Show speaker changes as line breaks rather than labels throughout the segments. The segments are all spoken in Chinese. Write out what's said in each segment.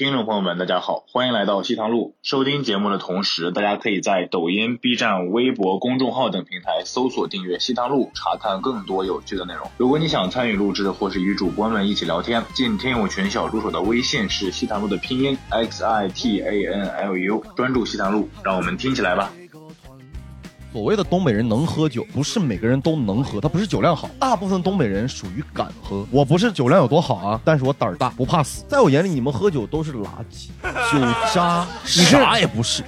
听众朋友们，大家好，欢迎来到西塘路。收听节目的同时，大家可以在抖音、B 站、微博公众号等平台搜索订阅西塘路，查看更多有趣的内容。如果你想参与录制或是与主播们一起聊天，进听友群小助手的微信是西塘路的拼音 x i t a n l u，专注西塘路，让我们听起来吧。
所谓的东北人能喝酒，不是每个人都能喝，他不是酒量好，大部分东北人属于敢喝。我不是酒量有多好啊，但是我胆儿大，不怕死。在我眼里，你们喝酒都是垃圾，酒渣，啥也不是。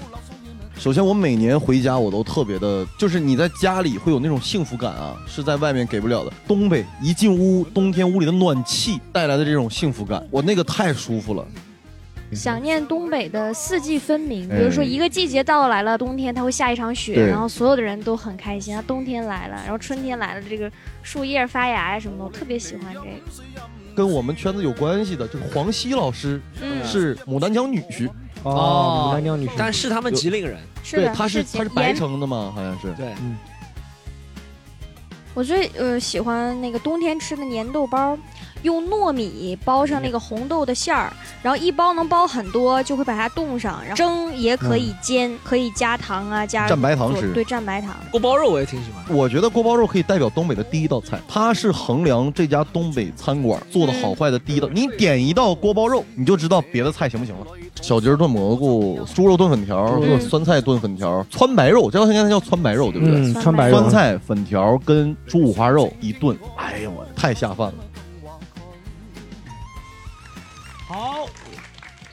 首先，我每年回家我都特别的，就是你在家里会有那种幸福感啊，是在外面给不了的。东北一进屋，冬天屋里的暖气带来的这种幸福感，我那个太舒服了。
想念东北的四季分明，比
哎
如说一个季节到来了，冬天它会下一场雪，然后所有的人都很开心。啊，冬天来了，然后春天来了，这个树叶发芽呀什么的，我特别喜欢这个。
跟我们圈子有关系的，就是黄西老师
嗯，
是牡丹江女婿，
哦
牡丹江女婿，
但是他们吉林人，
对，
是，
他是他是白城的嘛，好像是。
对，
我最呃喜欢那个冬天吃的粘豆包，用糯米包上那个红豆的馅儿，然后一包能包很多，就会把它冻上，然后蒸也可以煎，可以加糖啊，加
蘸白糖吃
对，蘸白糖。
锅包肉我也挺喜欢。
我觉得锅包肉可以代表东北的第一道菜，它是衡量这家东北餐馆做的好坏的第一道。你点一道锅包肉，你就知道别的菜行不行了。小鸡儿炖蘑菇、猪肉炖粉条、
嗯
酸菜炖粉条、川白肉，这道菜应该叫川白肉，对不对？
嗯，川白肉
酸，菜、粉条跟猪五花肉一炖，哎呀我太下饭了。
好。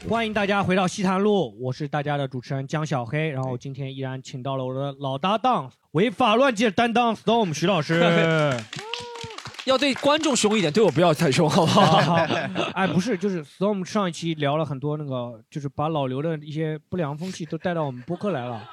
欢迎大家回到西坛路，我是大家的主持人江小黑，然后今天依然请到了我的老搭档，违法乱纪的担当 Storm 徐老师。
要对观众凶一点，对我不要太凶，好不好？
哎，不是，就是 Storm 上一期聊了很多那个，就是把老刘的一些不良风气都带到我们播客来了。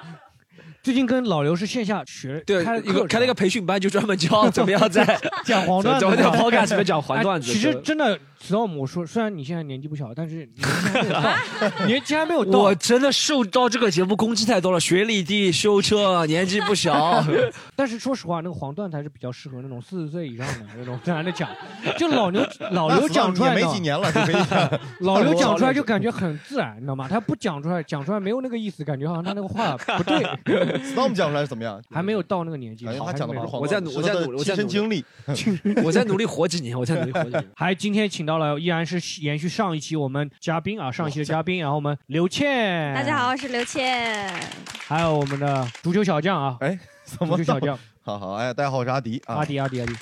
最近跟老刘是线下学，
对，
开了
一个开了一个培训班，就专门教怎么样在
讲黄段子
怎么在
的。
podcast 里面讲黄段子。
哎其实真的，Storm，我说虽然你现在年纪不小，但是 年纪还没有到，年纪还没有到。
我真的受到这个节目攻击太多了，学历低、修车、年纪不小。
但是说实话，那个黄段才是比较适合那种四十岁以上的那种自然的讲。就老刘老刘讲出来
没几年了。
老刘讲出来就感觉很自然，你知道吗？他不讲出来，讲出来没有那个意思，感觉好像他那个话不对
，Storm 讲出来是怎么样？
还没有到那个年纪。
感觉他
好还没有
讲的不是黄
我在努我在努我在努
亲身经历。
我在努力活几年，我在努力活几年。
还今天请到了，依然是延续上一期我们嘉宾啊，上一期的嘉宾，然后我们刘倩，
大家好，，我是刘倩。
还有我们的足球小将啊，
哎，怎
足球小将
好好，哎，大家好，我是阿迪啊。
阿迪阿迪阿迪。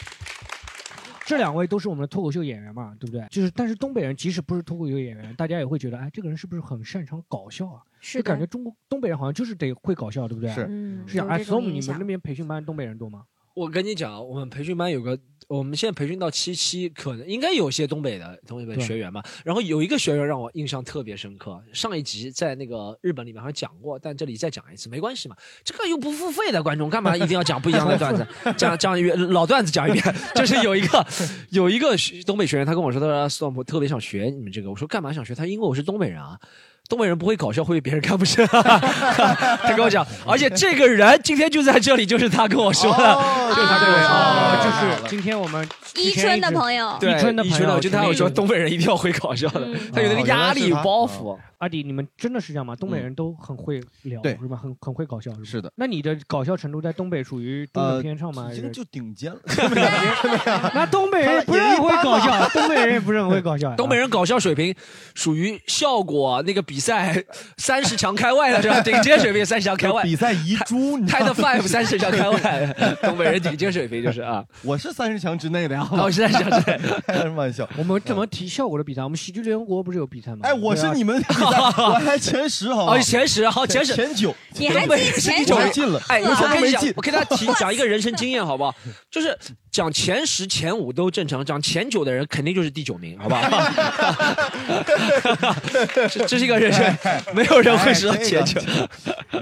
这两位都是我们的脱口秀演员嘛，对不对？就是，但是东北人即使不是脱口秀演员，大家也会觉得，哎，这个人是不是很擅长搞笑啊？
是
就感觉中国东北人好像就是得会搞笑，对不对？
是
嗯，
是啊。哎
有这种
，Storm，你们那边培训班东北人多吗？
我跟你讲，我们培训班有个，我们现在培训到七期，可能应该有些东北的东北
对
学员嘛。然后有一个学员让我印象特别深刻，上一集在那个日本里面好像讲过，但这里再讲一次没关系嘛。这个又不付费的观众，干嘛一定要讲不一样的段子？讲讲一遍老段子讲一遍。就是有一个 有一个东北学员，他跟我说，他说 Storm 我特别想学你们这个。我说干嘛想学？他因为我是东北人啊。东北人不会搞笑，会被别人看不上。他跟我讲，而且这个人今天就在这里，就是他跟我说的。
哦
就是他对
对
啊，
啊
就是今天我们
伊春的朋友，
对，
伊春的朋友
伊春的，就他有说东北人一定要会搞笑的，
嗯
他有那个压力包袱。
阿迪，你们真的是这样吗？东北人都很会聊，
对
是吧？很很会搞笑，是
的。
那你的搞笑程度在东北属于中等偏上吗？还是
已经就顶尖了。
那东北人不是很会搞笑，东北人也不是很会搞笑。
东北人搞笑水平属于效果那个比赛三十强开外的是吧？顶尖水平 三十强开外
比赛遗珠，你知道
，Tide Five 三十强开外，东北人顶尖水平就是啊，
我是三十强之内的呀。
我是在想这，
开什么玩笑？
我们怎么提效果的比赛？我们喜剧联合国不是有比赛吗？
哎，我是你们比赛，我还前十好
哦
吗？
前十好前十。
前九，
你还
东北
前九？
还进了。
哎，我
我
跟你讲
没进，
我跟他提讲一个人生经验，好不好？就是讲前十、前五都正常，讲前九的人肯定就是第九名，好不好？这这是一个人生，没有人会知道前九。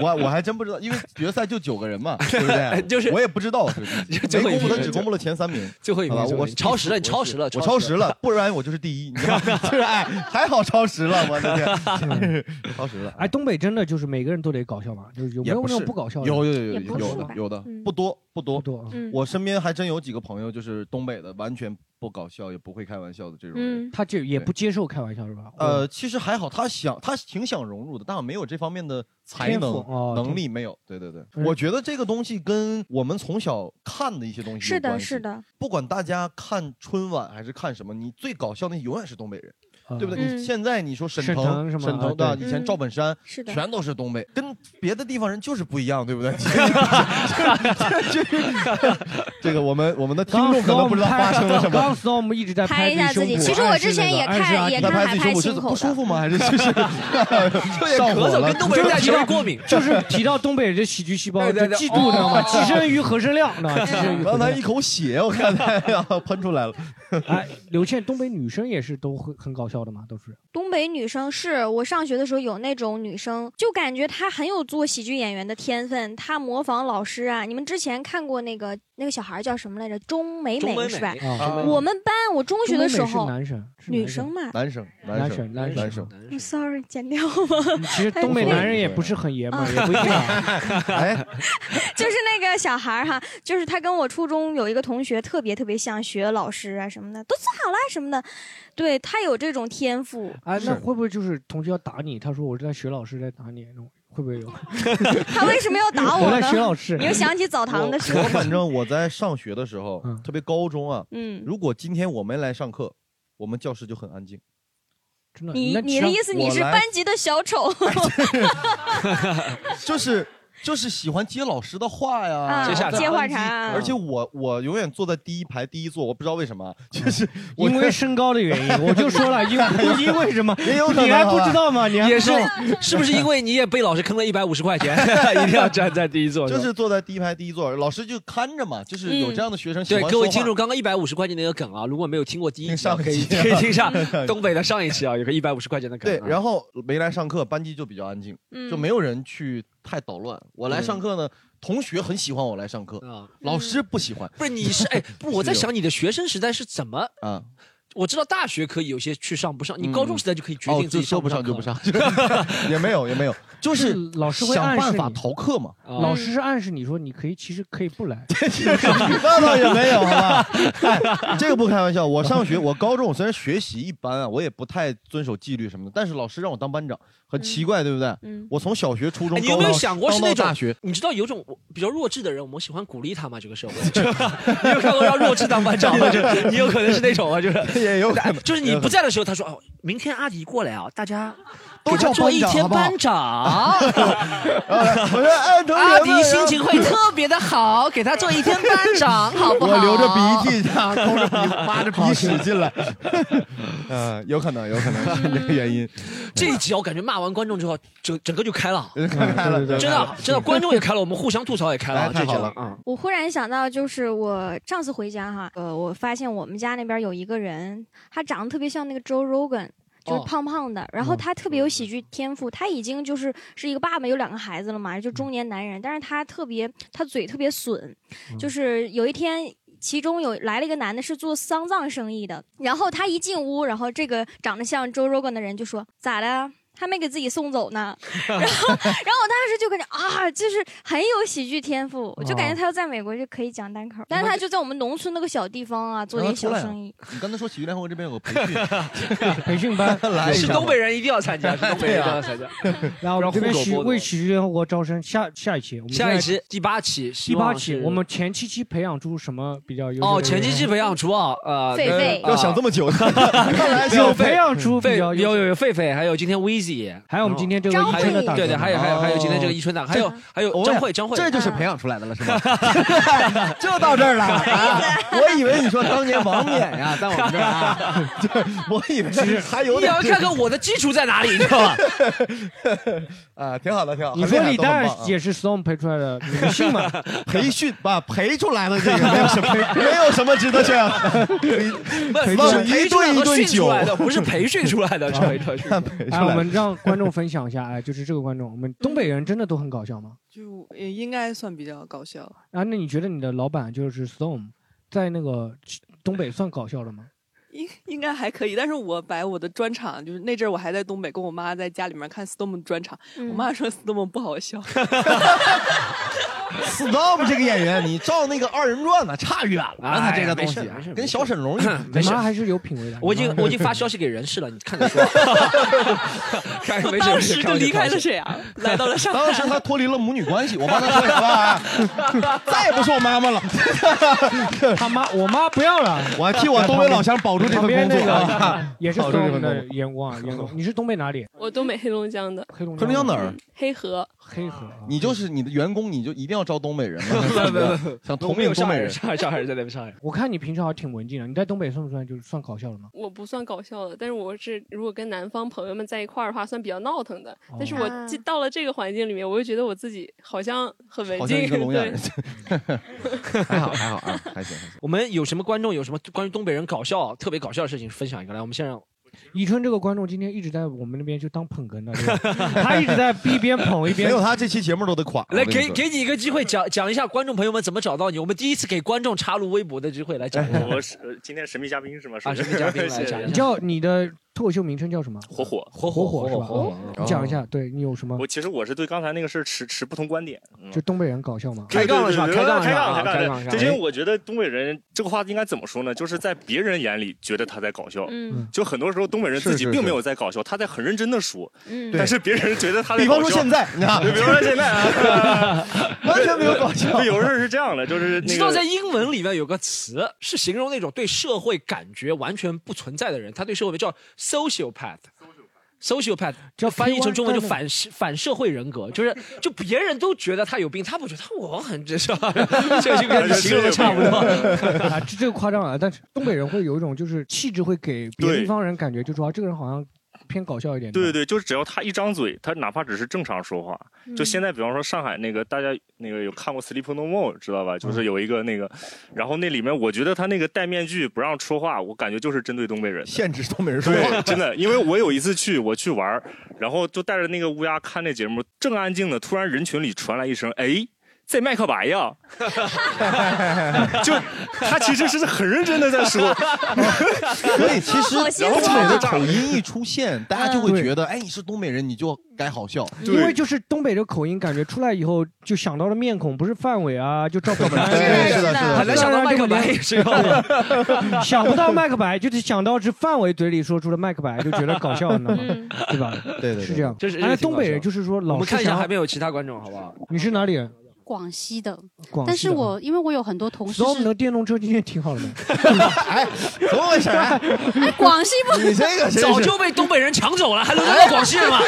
我我还真不知道，因为决赛就九个人嘛，对不对？
就是
我也不知道，没公布，他只公布了前三名。
最后一名，
我
超时了，你超时了，
我超时了，不然我就是第一。你知道吗？就是哎，还好超时了，我的天，超时了。
哎，东北真的就是每个人都得搞笑吗？就是有没有那种
不
搞笑的？
有有有有的有的
嗯
不多不多。
不多
我身边还真有几个朋友，就是东北的，完全不搞笑，也不会开玩笑的这种
嗯，
人。
他这也不接受开玩笑是吧？
呃，其实还好，他想，他挺想融入的，但没有这方面的才
天赋
能、
哦
能力没有。对对对，
嗯
我觉得这个东西跟我们从小看的一些东西
是的，
有关系
是。的，
不管大家看春晚还是看什么，你最搞笑的永远是东北人，
呃
对不对？
嗯
你现在你说沈
沈
腾，
腾是吗
沈腾
啊
对吧？
对
以前
嗯
赵本山
是的。
全都是东北，跟别的地方人就是不一样，对不对？这个我们我们的听众可能不知道发生了什么。
刚 storm 一直在
拍一下
自己
其实我之前也看也看
拍自己胸部是
心口的
不舒服吗？还是就是上
咳
火了
嗽跟？东北人在容易过敏。
就是提到东北人的喜剧细胞，
对对对
就嫉妒知道吗？寄生于何生亮，知道吗？寄生于何
刚才一。口血，我看他呀喷出来了。
哎，刘倩，东北女生也是都很很搞笑的嘛，都是。
东北女生是我上学的时候有那种女生，就感觉她很有做喜剧演员的天分，她模仿老师啊。你们之前看过那个那个小孩叫什么来着？钟美
美
美是吧？
啊，
我们班我中学的时候，
男生，
女生嘛，
男生，
男
生，
男
男生。
嗯 sorry，剪掉吧。
其实东北男人也不是很爷们儿，也不一定啊。
哎，
就是那个小孩儿哈，就是他跟我初中有一个同学特别特别像，学老师啊什么的，都做好了什么的，对他有这种天赋。
哎，那会不会就是同学要打你？他说我是在学老师在打你，那种会不会有？
他为什么要打我
我在学
呢？
老师
你。又想起澡堂的时
候。我反正我在上学的时候
嗯，
特别高中啊，
嗯，
如果今天我没来上课，我们教室就很安静。
真的，
你你的意思你是班级的小丑？
就是就是喜欢接老师的话呀，
接话
班级
茬啊
而且我我永远坐在第一排第一座，我不知道为什么，就是
因为身高的原因，我就说了，因为因为什么？
也有可能
你还不知道吗？你还
也是，是不是因为你也被老师坑了一百五十块钱，一定要站在第一座？
就是坐在第一排第一座，老师就看着嘛，就是有这样的学生喜
对
欢说话。
各位听众，刚刚一百五十块钱那个梗啊，如果没有听过第一
听
集啊，可以
上一集
可以听一下东北的上一期啊，有个一百五十块钱的梗啊。
对，然后没来上课，班级就比较安静，
嗯。
就没有人去太捣乱。我来上课呢，同学很喜欢我来上课，
啊，
老师不喜欢
不是你是哎，不 是我在想你的学生时代是怎么？
啊。
我知道大学可以有些去上不上，你
嗯
高中时代就可以决
哦
定，自己
就说不
上
上就不
课
上，也没有也没有，就是
老师会
想办法逃课嘛。
啊
老师是暗示你说你可以，其实可以不来。
那倒也没有，好吧？哎，这个不开玩笑。我上学，我高中我虽然学习一般啊，我也不太遵守纪律什么的，但是老师让我当班长，很奇怪，对不对？
嗯，
我从小学、初中、
哎你有没有想过是那种
大学？
你知道有种比较弱智的人，我们喜欢鼓励他吗？这个社会，你有看过让弱智当班长吗？就你有可能是那种啊，就是
也有可能，
就是你不在的时候，他说哦，明天阿迪过来啊，大家
都
给他
叫
做一天
班
班长，
我说哎，同学
阿迪心情会特别的好，给他做一天班长，好不好？
我流着鼻涕，啊，抠着鼻，抹着鼻屎进来。嗯，有可能，有可能是这个原因。
这一集我感觉骂完观众之后，整整个就开了，
开了，
真的真的，观众也开了，我们互相吐槽也开了，
哎太好了
啊！
我忽然想到，就是我上次回家哈，呃，我发现我们家那边有一个人，他长得特别像那个 Joe Rogan。就是
哦
胖胖的，然后他特别有喜剧天赋，他已经就是是一个爸爸，有两个孩子了嘛，就中年男人，但是他特别，他嘴特别损，就是有一天。其中有来了一个男的，是做丧葬生意的。然后他一进屋，然后这个长得像 Joe Rogan 的人就说：“咋的？还没给自己送走呢？” 然后，然后我当时就感觉啊，就是很有喜剧天赋，我就感觉他要在美国就可以讲单口，但是他就在我们农村那个小地方啊，做点小生意。
你刚才说喜剧联合国这边有个培训，
培训班。
来
是东北人一定要参加，是东北人一定要参加。
然后我们这边喜
让户口剥夺
为喜剧联合国招生，下下一期，我们
下一期第八期，
第八期，
是
我们前七期培养出什么比较优
哦，
人
前七期培养出啊，呃，
狒狒。
呃
要想这么久，看来是
有
有
培养出
有有有狒狒，还有今天
还有我们今天这个
张
一春的
慧
大哥
对对，还有还有还有今天这个
哦
一春档，还有还有
哦
张慧张慧，
这就是培养出来的了，是吧？就到这儿了 啊！我以为你说当年王冕呀，在我们这儿啊，就我以为是还有点
你要看看我的基础在哪里，你知道吧？
啊，挺好的，挺好。
你说李
很厉害都很
诞
棒啊
也是 Storm 培出来的，你信吗？
培训吧，培出来的这个没有什么，没有什么值得炫耀的。
不是
往
是培
一顿一顿
训出来
酒
的，不是培训出来的，是培训出来的。
哎，
培出来的
我们让观众分享一下，哎，就是这个观众，我们东北人真的都很搞笑吗？
就也应该算比较搞笑。
啊，那你觉得你的老板就是 Storm，在那个东北算搞笑的吗？
应应该还可以，但是我摆我的专场，就是那阵儿我还在东北，跟我妈在家里面看 Storm 的专场，
嗯
我妈说 Storm 不好笑，
Storm 这个演员，你照那个二人转呢，差远了。他这个东西
哎没事没事
跟小沈龙。
没事
妈还是有品位的。
我已经我已经发消息给人事了，你看着说。
当时就离开了沈阳，来到了上海。
当时他脱离了母女关系，我帮他说什么？再也不是我妈妈了。
他妈，我妈不要了。
我还替我东北老乡保住这份工作
那
啊
个也是
保住这
东北的
份工作。
员工啊，员工。你是东北哪里？
我东北黑龙江的，
黑龙
黑龙江哪儿？
黑河。
黑河。
你就是你的员工，你就一定要招东北人吗？
不不不
想同命东北人。
上海上海人在那边上海。
我看你平常还挺文静的，你在东北算不算就是算搞笑的吗？
我不算搞笑的，但是我是如果跟南方朋友们在一块儿的话，算比较闹腾的。
哦
但是我到了这个环境里面，我就觉得我自己好像很文
好像
静。
一个聋哑
对
人，还好还好啊，还行还行。
我们有什么观众有什么关于东北人搞笑特别搞笑的事情分享一个来？我们先让
宜春这个观众今天一直在我们那边就当捧哏的，对吧 他一直在一边捧一边
没有他这期节目都得垮。
来给给你一个机会讲讲一下观众朋友们怎么找到你。我们第一次给观众插入微博的机会来讲一下。
我是呃今天神秘嘉宾是吗？
啊神秘嘉宾来讲一下
你叫你的脱口秀名称叫什么？
火火。
火
火火是吧？
火火
讲一下，对你有什么
我？其实我是对刚才那个事儿持持不同观点。嗯
就东北人搞笑吗？
开杠了是吧开杠
开杠开
开杠是吧
这因为我觉得东北人这个话应该怎么说呢？就是在别人眼里觉得他在搞笑，
嗯
就很多时候东北人自己并没有在搞笑，他在很认真的说，
嗯
但是别人觉得他在
比
搞笑。
方说现在，你看，
比方说 现在啊，
完全没有搞笑。
对，有时候是这样的，就是
你知道在英文里面有个词是形容那种对社会感觉完全不存在的人，他对社会叫 sociopath。sociopath
这
翻译成中文就
P1
反反社会人格，就是 就别人都觉得他有病，他不觉得，他我很这是吧？这个就跟你形容的差不多。
啊，这这个夸张啊，但是东北人会有一种就是气质，会给别的地方人感觉，就说啊这个人好像偏搞笑一点。
对对对，就是只要他一张嘴，他哪怕只是正常说话，
嗯
就现在比方说上海那个，大家那个有看过《Sleep No More》知道吧？
嗯
就是有一个那个，然后那里面我觉得他那个戴面具不让说话，我感觉就是针对东北人。
限制东北人说话，
真的，因为我有一次去，我去玩，然后就带着那个乌鸦看那节目，正安静的，突然人群里传来一声：“哎，在麦克白呀！”就他其实是很认真的在说，
所以其实
好心
东
酸啊
北的口音一出现，大家就会觉得，哎，你是东北人，你就该好笑。
因为就是东北的口音，感觉出来以后就想到了面孔不是范伟啊，就赵本山，
是的是的是的
还能想到麦克白也是有的。
想不到麦克白，就是想到是范伟嘴里说出的麦克白，就觉得搞笑，你知道吗？
嗯
对吧？
对对对
是这样。
就是
东北人就是说老是
我们看一下还没有其他观众好不好？
你是哪里人？
广西的，
广西的
但是我因为我有很多同事是，
所以我们的电动车今天挺好的嘛。
哎，怎么回事？哎
哎，广西不
你这个
早就被东北人抢走了，还轮得到广西人吗？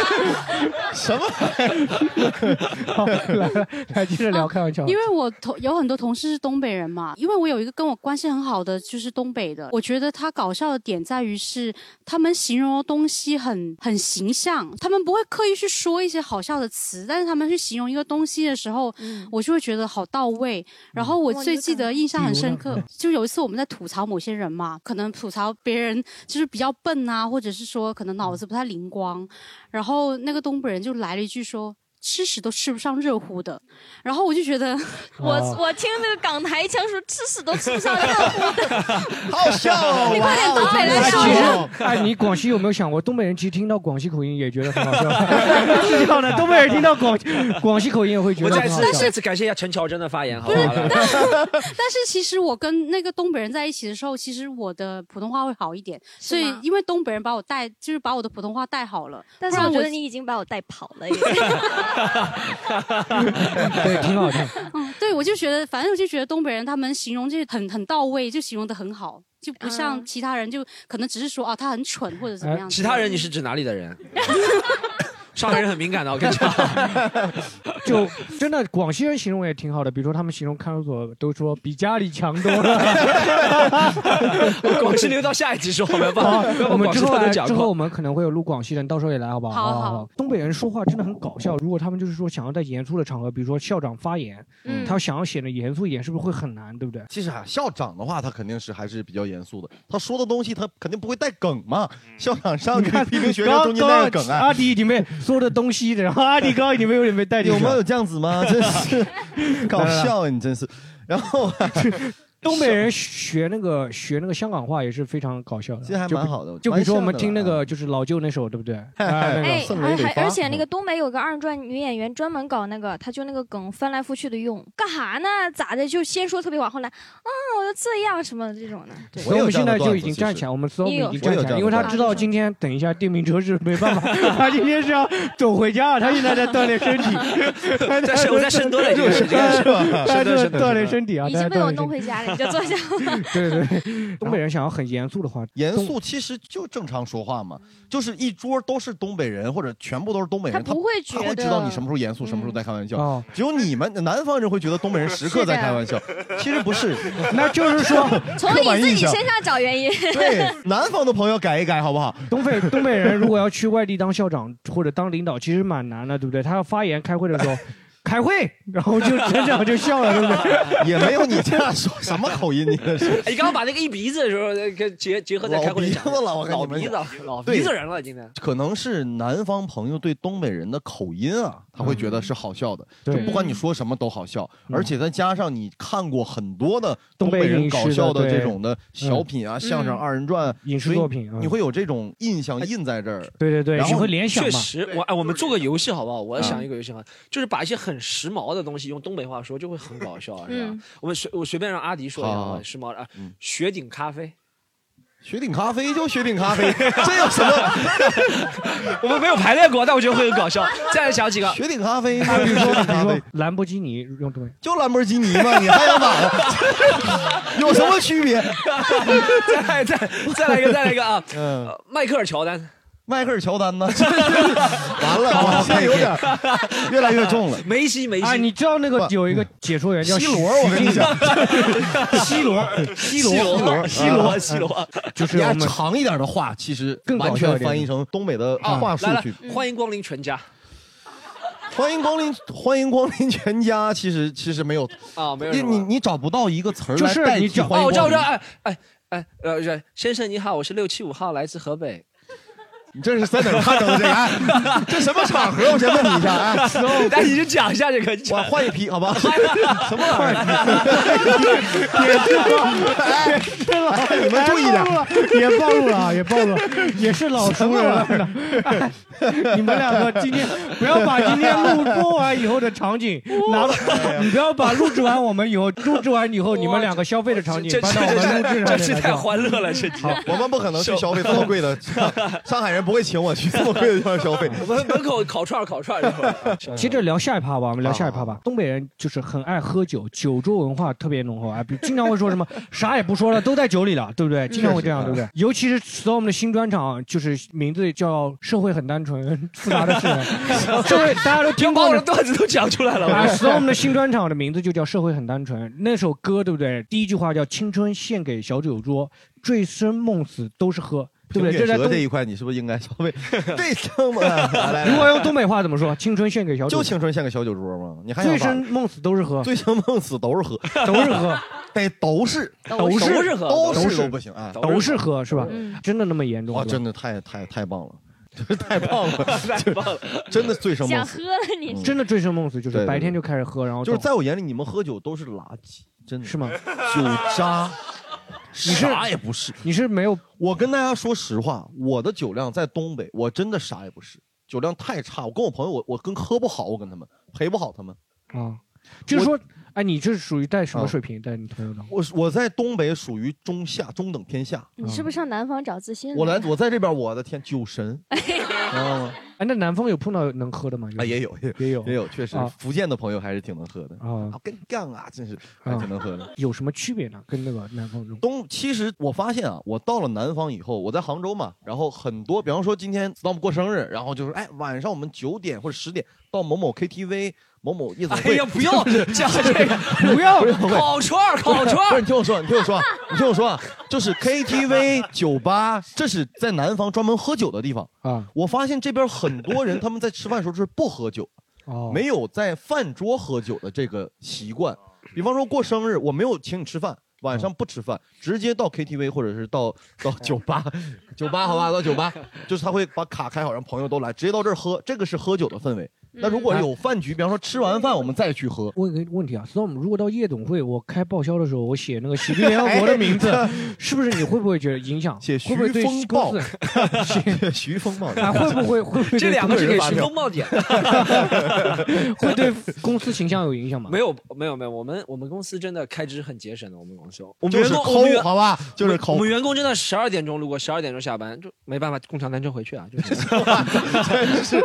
什么？
好来来来，接着聊，开玩笑。
因为我同有很多同事是东北人嘛，因为我有一个跟我关系很好的就是东北的，我觉得他搞笑的点在于是他们形容的东西很很形象，他们不会刻意去说一些好笑的词，但是他们去形容一个东西的时候，
嗯
我就会觉得好到位。然后我最记得印象很深刻就有一次我们在吐槽某些人嘛，可能吐槽别人就是比较笨啊，或者是说可能脑子不太灵光，然后那个东北人就来了一句说。吃屎都吃不上热乎的，然后我就觉得，
我
哦
我听那个港台腔说吃屎都吃不上热乎的，
好笑哦！
你快点东北来
哎，
笑
其。实，哎，你广西有没有想过，东北人其实听到广西口音也觉得很好笑，是这样的。东北人听到广广西口音也会觉得很好笑。
次再次感谢一下陈乔真的发言，好不好？
但是其实我跟那个东北人在一起的时候，其实我的普通话会好一点，所以因为东北人把我带，就是把我的普通话带好了。
但是
我
我觉得你已经把我带跑了耶。
对，挺好听。
嗯，对，我就觉得，反正我就觉得东北人他们形容这很很到位，就形容的很好，就不像
嗯
其他人就可能只是说啊他很蠢或者怎么样。
其他人你是指哪里的人？上海人很敏感的，我跟你讲。
就真的广西人形容也挺好的，比如说他们形容看守所都说比家里强多了。
广西留到下一集说，
好
不广西
我们之后之后我。们可能会有录广西人，到时候也来好不好？
好
好
好
东北人说话真的很搞笑，如果他们就是说想要在严肃的场合，比如说校长发言，
嗯
他想要显得严肃一点，是不是会很难？对不对？
其实啊，校长的话，他肯定是还是比较严肃的。他说的东西，他肯定不会带梗嘛。校长上去批评学生，中间带个梗啊，
阿迪已经被说的东西，然后阿迪刚刚已经被有点被带进去了。
有没有这样子吗？真是 搞笑，你真是。然后啊
东北人学那个学那个香港话也是非常搞笑的，
其实还
就比
蛮好的
就比如说我们听那个就是老舅那首，对不对？
哎
个，
而还而且那个东北有个二人转女演员专门搞那个，他就那个梗翻来覆去的用，干哈呢？咋的？就先说特别晚，后来啊，我就这样什么这种的。对
所以我们现在就已经站起来，我们
你有
已经站起来，因为他知道今天等一下电瓶车是没办法，他今天是要走回家，他现在在锻炼身体。
我在深蹲了已经是这个是
他
深蹲深蹲
在锻炼身体啊，
已经被我弄回家了，你就坐下。
对 对，对东北人想要很严肃的话，
严肃其实就正常说话嘛，就是一桌都是东北人或者全部都是东北人，
他不会觉得
他会知道你什么时候严肃，什么时候在开玩笑。
哦
只有你们南方人会觉得东北人时刻在开玩笑，其实不是，
那就是说
从你自己身上找原因。
对，南方的朋友改一改好不好？
东北东北人如果要去外地当校长或者当领导，其实蛮难的，对不对？他要发言开会的时候。开会，然后就全场就笑了，对不对？
也没有你这样说，什么口音你这是？
哎你刚刚把那个一鼻子的时候呃跟结结合在开会里讲
老鼻子了我跟你们
老鼻子
讲
老鼻子人了，今天。
可能是南方朋友对东北人的口音啊，他会觉得是好笑的，
对
就不管你说什么都好笑，而且再加上你看过很多的
东北
人搞笑
的
这种的小品啊、
嗯
相声、二人转、
影视作品嗯
你会有这种印象印在这儿。
对对对，
然后
你会联想
确？实，我哎，我们做个游戏好不好？我
嗯
想一个游戏哈，就是把一些很时髦的东西用东北话说，就会很搞笑啊，是吧
嗯？
我们随我随便让阿迪说一下时髦的雪顶咖啡。
雪顶咖啡就雪顶咖啡，这有什么？
我们没有排练过，但我觉得会很搞笑。再来想几个，
雪顶咖啡，
啊，比如说，比如说
咖啡
兰博基尼用东北，
就兰博基尼嘛，你还想咋的？有什么区别？
再来再再来一个，再来一个啊！
嗯，
呃迈克尔乔丹，
迈克尔乔丹呢？完了，我现在有点 越来越重了。
梅西梅
啊，
西，
你知道那个有一个解说员叫
西罗我跟你讲
西罗
西
罗，
罗西罗西罗
就是
你按
我们
长一点的话，其实
更搞
完
笑一点
全翻译成东北的话术去。，
欢迎光临全家
欢迎光临，欢迎光临全家。其实其实没有，
啊，没有
你你。你找不到一个词儿来代
你找
哦，
替欢迎
我知道，我。知道，哎哎哎，呃，是先生你好，我是六七五号，来自河北。
你这是在哪儿看到的这个？哎，这什么场合？我先问你一下，哎，
那你就讲一下这个，
我换一批好吧？什么玩意儿？哎，你们注意点。
也暴露了啊，也暴露了，也是老熟人了。哎你们两个今天不要把今天录播完以后的场景拿，你不要把录制完我们以后录制完以后你们两个消费的场景
这
搬到我们录制上
这是太。欢乐了，这集。
我们不可能去消费这么贵的，上海人不会请我去这么贵的地方消费。
我们门口烤串儿烤串儿一会儿。
接着聊下一趴吧，我们聊下一趴吧。东北人就是很爱喝酒，酒桌文化特别浓厚啊，比经常会说什么啥也不说了，都在酒里了，对不对？经常会这样，对不对？尤其是 Storm 的新专场，就是名字叫《社会很单纯，复杂的是人》。社会大家都听
把我的
过。
段子都讲出来了。
啊，Storm 的新专场的名字就叫《社会很单纯》，那首歌对不对？第一句话叫“青春献给小酒桌，醉生梦死都是喝”，对不对？这
这
在
这一块你是不是应该稍微 对这么？来来来
如果用东北话怎么说？青春献给小酒
就，青春献给小酒桌吗？你还
醉生梦死都是喝，
醉生梦死都是喝，
都是喝，
得都是
都是
都是喝，
都
是
不行啊！
都是喝，是吧？
嗯
真的那么严重？
哇，真的太太太棒了，太棒了，
太棒了。
真的醉生梦死。
想喝了你
嗯
真的醉生梦死，就
对对
是白天就开始喝，然后
就是在我眼里，你们喝酒都是垃圾，真的
是吗？
酒渣，
你是
啥也不是。
你是没有
我跟大家说实话，我的酒量在东北，我真的啥也不是，酒量太差。我跟我朋友，我我跟喝不好，我跟他们陪不好他们。
啊？就是说，哎，你这是属于带什么
啊
水平？带你朋友的？
我我在东北属于中下中等偏下。
你是不是上南方找自信了？
我来，我在这边，我的天，酒神，知道吗？
哎，那南方有碰到能喝的吗？
啊，也有，也有
也有，
确实
啊，
福建的朋友还是挺能喝的
啊
啊，跟杠啊，真是还挺能喝的。
有什么区别呢？跟那个南方这种
东，其实我发现啊，我到了南方以后，我在杭州嘛，然后很多，比方说今天 Storm 过生日，然后就是哎，晚上我们九点或者十点到某某 KTV、某某夜总会，
哎呀，不要 讲这个，
不要
烤串儿，烤串
不是。你听我说，你听我说啊，你听我说啊，就是 KTV、酒吧，这是在南方专门喝酒的地方。
啊？
我发现这边很多人他们在吃饭的时候是不喝酒，
哦，
没有在饭桌喝酒的这个习惯。比方说过生日，我没有请你吃饭，晚上不吃饭，直接到 KTV 或者是到到酒吧，酒吧好吧，到酒吧，就是他会把卡开好，让朋友都来，直接到这儿喝，这个是喝酒的氛围。那如果有饭局，比方说吃完饭我们再去喝，
问个问题啊，Storm，如果到夜总会，我开报销的时候，我写那个喜剧联合国的名字，是不是你会不会觉得影响？
写
会不会对
徐风暴。
写
徐风暴
啊，会不会会不会
这
对
两个是给徐风暴点。
会对公司形象有影响吗？
没有没有没有，我们我们公司真的开支很节省的，我们公司。我们
就是
员工
好吧？就是抠。
我们我们员工真的十二点钟，如果十二点钟下班，就没办法共享单车回去啊，就是。
真是，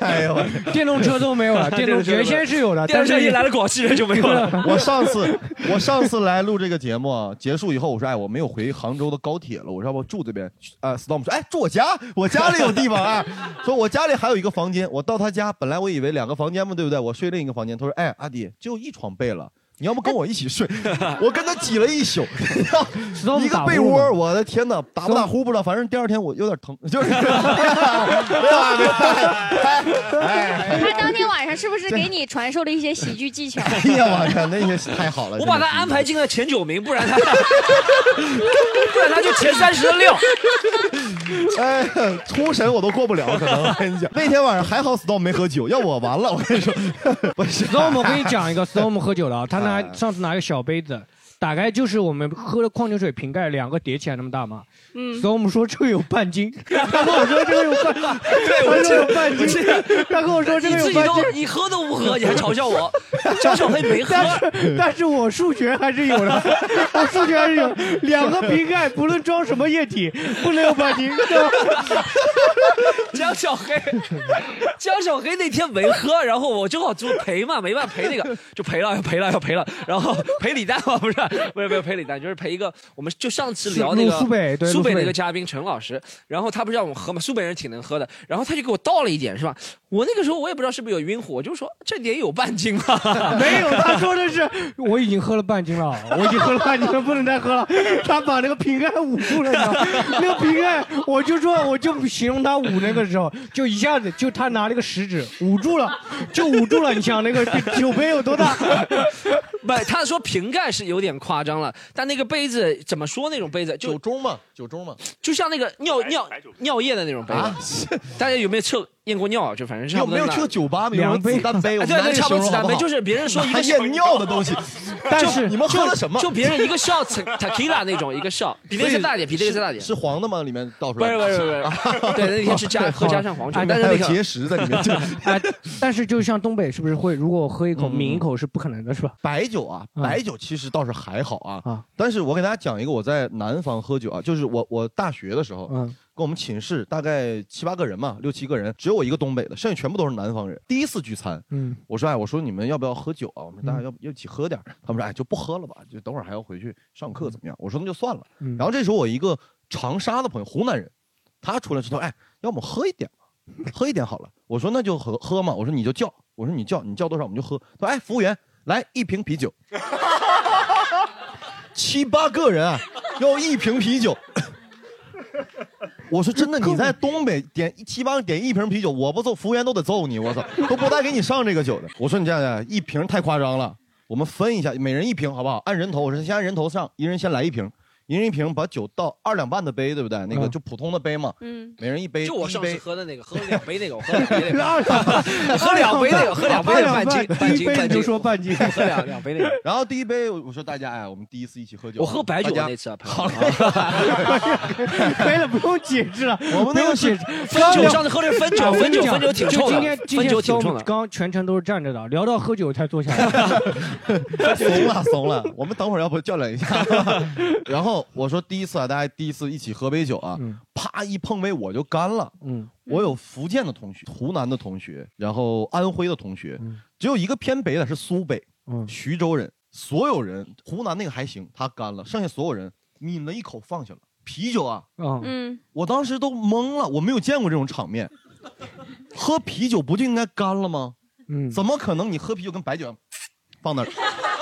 哎呦，
电动车都没有 了，电动原先是有的，但是一来
了广西人就没有了。
我上次我上次来录这个节目啊，结束以后我说哎我没有回杭州的高铁了，我说要不住这边？啊，Storm 说哎住我家，我家里有地方啊，说我家里还有一个房间，我到他家本来我以为两个房间嘛，对不对？我睡另一个房间，他说哎阿迪只有一床被了。你要不跟我一起睡？我跟他挤了一宿，一个被窝，我的天哪，打不打呼不知道，反正第二天我有点疼，就是。哎
他当天晚上是不是给你传授了一些喜剧技巧？
哎呀，我靠那些太好了，
我把他安排进了前九名，不然他，不然他就前三十的料。
哎，初神我都过不了，可能我跟你讲，那天晚上还好 Storm 没喝酒，要我完了，我跟你说。
Storm 我跟你讲一个，Storm 喝酒了啊，他拿上次拿个小杯子，大概就是我们喝的矿泉水瓶盖两个叠起来那么大嘛。
嗯
，Storm 说这个有半斤，他跟我说这个有半，
对，
他说
我记得。
有半斤，他跟我说这个
你自己都
有半斤。
你喝都不喝，你还嘲笑我，张小黑没喝。
但是我数学还是有的，我数学还是有。两个瓶盖，不论装什么液体，不能有半斤。对 吧
江小黑，江小黑那天没喝，然后我正好就赔嘛，没办法赔那个，就赔了，要赔了，要赔了，然后赔李诞嘛，不是，不是，不是赔李诞，就是赔一个，我们就上次聊那个
苏北
苏北那个嘉宾陈老师，然后他不是让我们喝嘛，苏北人挺能喝的，然后他就给我倒了一点，是吧？我那个时候我也不知道是不是有晕乎，我就说这点有半斤吧，
没有，他说的是我已经喝了半斤了，我已经喝了半斤了，不能再喝了。他把那个瓶盖捂住了，你知道吗？那个瓶盖，我就说，我就形容他捂那个时候，就一下子就他拿那个食指捂住了，就捂住了。你想那个酒杯有多大？
不，他说瓶盖是有点夸张了，但那个杯子怎么说那种杯子？
酒盅嘛，酒盅嘛，
就像那个尿尿尿液的那种杯子，大家有没有测验过尿啊？就反正差不多那。
有没有去过酒吧？比如说
量杯
子弹杯，
对对，差不多子弹杯，就是别人说一个
验尿的东西
但是
你们喝的什么？
就别人一个 shot tequila 那种，一个 shot 比那个再大点，比那个再大点。
是黄的吗？里面倒出来
不
来？
是不是不是，对，那天是加喝加上黄酒，但是那个
结石在里面。
哎，但是就像东北，是不是会如果我喝一口抿一口是不可能的，是吧？
白酒啊，
嗯
白酒其实倒是还好啊。
啊
但是我给大家讲一个我在南方喝酒啊，就是我我大学的时候，
嗯
跟我们寝室大概七八个人嘛，六七个人，只有我一个东北的，剩下全部都是南方人。第一次聚餐，
嗯
我说哎，我说你们要不要喝酒啊？我们大家要不要一起喝点儿他们说哎，就不喝了吧，就等会儿还要回去上课怎么样？我说那就算了。
嗯
然后这时候我一个长沙的朋友，湖南人，他出来说哎，要么喝一点吧，喝一点好了。我说那就喝喝嘛，我说你就叫，我说你叫你叫多少我们就喝。他说哎，服务员来一瓶啤酒。七八个人啊，要一瓶啤酒。我说真的，你在东北点七八个点一瓶啤酒，我不揍服务员都得揍你，我操，都不带给你上这个酒的。我说你这样的，一瓶太夸张了，我们分一下，每人一瓶好不好？按人头，我说先按人头上，一人先来一瓶，一人一瓶，把酒倒二两半的杯，对不对？那个
嗯
就普通的杯嘛，
嗯，
每人一杯，
就我上次。喝的那个，喝了两杯那个，我喝两杯那个，
二两
喝两杯那个，喝两杯那个半斤，半
第一杯就
斤半斤，
说半斤，
喝两两杯那个。
然后第一杯，我说大家哎，我们第一次一起喝酒，
我喝白酒那次
好
友
嘞，
可以了，不用解释了，
我们那个是
分酒，上次喝的是分酒，分酒分酒挺臭
就今天今天
酒挺臭的。
我们刚刚全程都是站着的，聊到喝酒才坐下来。
怂了怂了，我们等会儿要不较量一下。然后我说第一次啊，大家第一次一起喝杯酒啊，
嗯
啪一碰杯我就干了。
嗯
我有福建的同学、湖南的同学，然后安徽的同学，
嗯
只有一个偏北的是苏北，
嗯
徐州人。所有人，湖南那个还行，他干了，剩下所有人抿了一口放下了。啤酒啊，
啊
嗯，
我当时都懵了，我没有见过这种场面。喝啤酒不就应该干了吗？
嗯，
怎么可能你喝啤酒跟白酒一样放那儿？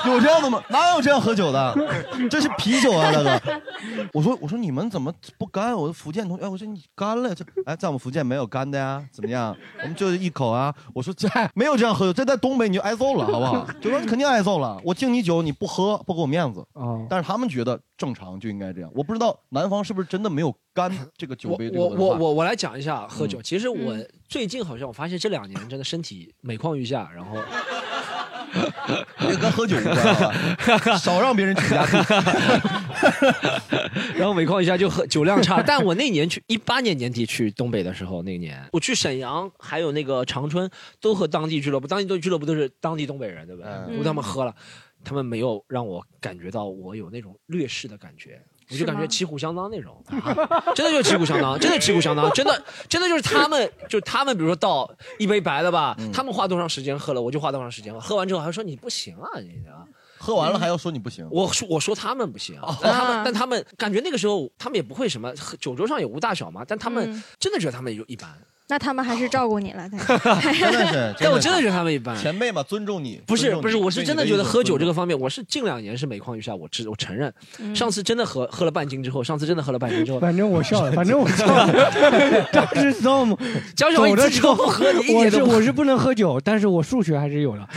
有这样的吗？哪有这样喝酒的？这是啤酒啊，大哥。我说我说你们怎么不干？我的福建同学，哎，我说你干了，这哎，在我们福建没有干的呀？怎么样？我们就是一口啊。我说这没有这样喝酒，这在东北你就挨揍了，好不好？就说肯定挨揍了。我敬你酒，你不喝，不给我面子。
啊，
但是他们觉得正常就应该这样。我不知道南方是不是真的没有干这个酒杯这个
我。我我我来讲一下喝酒。
嗯
其实我最近好像我发现这两年真的身体每况愈下，然后
也跟喝酒无关啊，少让别人请假。
然后每况一下就喝酒量差。但我那年去一八年年底去东北的时候，那年我去沈阳还有那个长春都和当地俱乐部，当地俱乐部都是当地东北人，对不对？
嗯
我跟他们喝了，他们没有让我感觉到我有那种劣势的感觉。我就感觉旗鼓相当那种，啊 真的就是旗鼓相当，真的旗鼓相当，真的真的就是他们，就他们，比如说倒一杯白的吧，
嗯。
他们花多长时间喝了，我就花多长时间了，喝完之后还说你不行啊，你啊，
喝完了还要说你不行。
我说我说他们不行，
哦。
但他们但他们感觉那个时候他们也不会什么，酒桌上也无大小嘛，但他们
嗯。
真的觉得他们就一般，
那他们还是照顾你了，
真的是，
但我真的
是
觉得他们一般。
前辈嘛，尊重你。
不是不是，我是真的觉得喝酒这。个方面，我是近两年是每况愈下，我知我承认。
嗯
上次真的喝喝了半斤之后，上次真的喝了半斤之后，
反正我笑了，反正我笑了。当时
自己
走的时候
喝，
我是我是不能喝酒，但是我数学还是有的，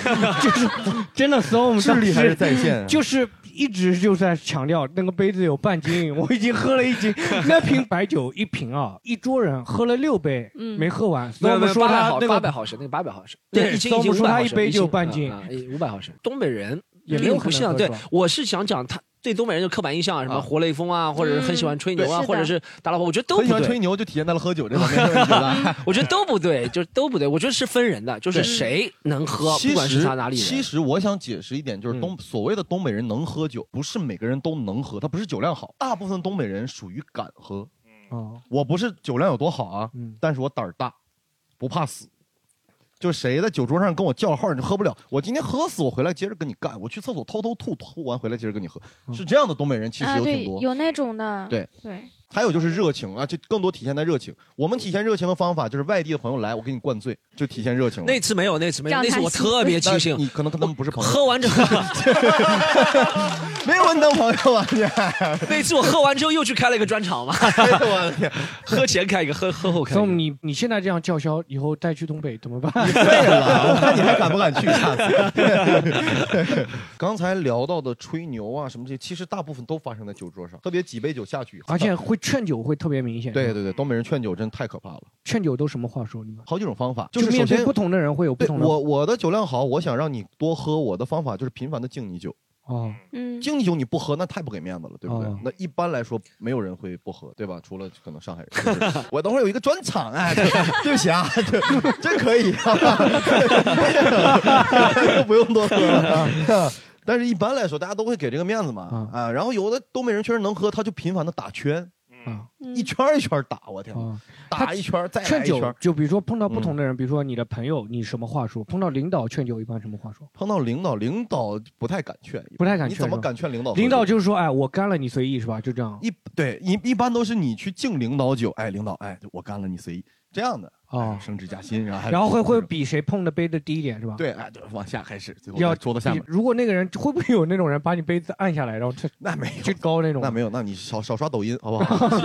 就是真的 storm
智力还是在线。
就是一直就在强调那个杯子有半斤，我已经喝了一斤，那瓶白酒一瓶啊，一桌人喝了六杯，
嗯
没喝完。
没有没
storm
有
说
八百毫
他那个
八百毫升，那个八百毫升，
对
那一斤已经
，storm 说
五百毫升，
他一杯就半斤
啊，五百毫升。东北人
也没有
不像对我是想讲他对东北人的刻板印象，什么
啊
活雷锋啊，或者是很喜欢吹牛啊，
嗯
或者是打老婆，我觉得都
很喜
不对。
欢吹牛，就体现在了喝酒这方面。
我觉得都不对，就是都不对。我觉得是分人的，就是谁能喝，
其
不管是
实
他哪里人。
其实我想解释一点，就是
嗯
东所谓的东北人能喝酒，不是每个人都能喝，他不是酒量好，大部分东北人属于敢喝。
哦，
我不是酒量有多好啊，
嗯
但是我胆儿大，不怕死。就谁在酒桌上跟我叫号，你就喝不了。我今天喝死，我回来接着跟你干。我去厕所偷偷吐，吐完回来接着跟你喝。是这样的东北人其实有挺多。，
有那种的，
对
对，
还有就是热情啊，就更多体现在热情。我们体现热情的方法就是外地的朋友来，我给你灌醉，就体现热情了。
那次没有，那次没有，
让他
那次我特别庆幸。
你可能跟他们不是朋友，
喝完之后，
没有把你当朋友啊你。
那次我喝完之后又去开了一个专场嘛，
我的天！
喝前开一个，喝喝后开。
你你现在这样叫嚣，以后再去东北怎么办？
你废了，我看你还敢不敢去？下次。刚才聊到的吹牛啊什么这些，其实大部分都发生在酒桌上，特别几杯酒下去以后，
而且会劝酒会特别明显。
对对对，东北人劝酒真太可怕了，
劝酒都什么话说？你们
好几种方法，
就是
首先
面对不同的人会有不同的。
我我的酒量好，我想让你多喝，我的方法就是频繁的敬你酒。
哦，
嗯，
敬你酒你不喝，那太不给面子了，对不对？
哦
那一般来说，没有人会不喝，对吧？除了可能上海人。就 是我等会儿有一个专场，哎，对 对不起啊，这这可以，不用多喝了。但是，一般来说，大家都会给这个面子嘛，
嗯
啊。然后，有的东北人确实能喝，他就频繁的打圈，
啊
嗯
一圈一圈打，我天！打一圈再来
劝酒
一圈。
就比如说碰到不同的人，比如说你的朋友，你什么话说？碰到领导劝酒一般什么话说？
碰到领导，领导不太敢劝，
不太敢
你怎么敢劝领导？
领导就是说，哎，我干了，你随意是吧？就这样。
一对一一般都是你去敬领导酒，哎，领导，哎，我干了，你随意这样的，
哦
哎升职加薪，然后还
然后会会比谁碰的杯子低一点是吧？，
对，哎，对，往下开始，最后
要
在桌子下面，
如果那个人会不会有那种人把你杯子按下来，然后这
那没有
最。高那种？
那没有，那你少少刷抖音好不好？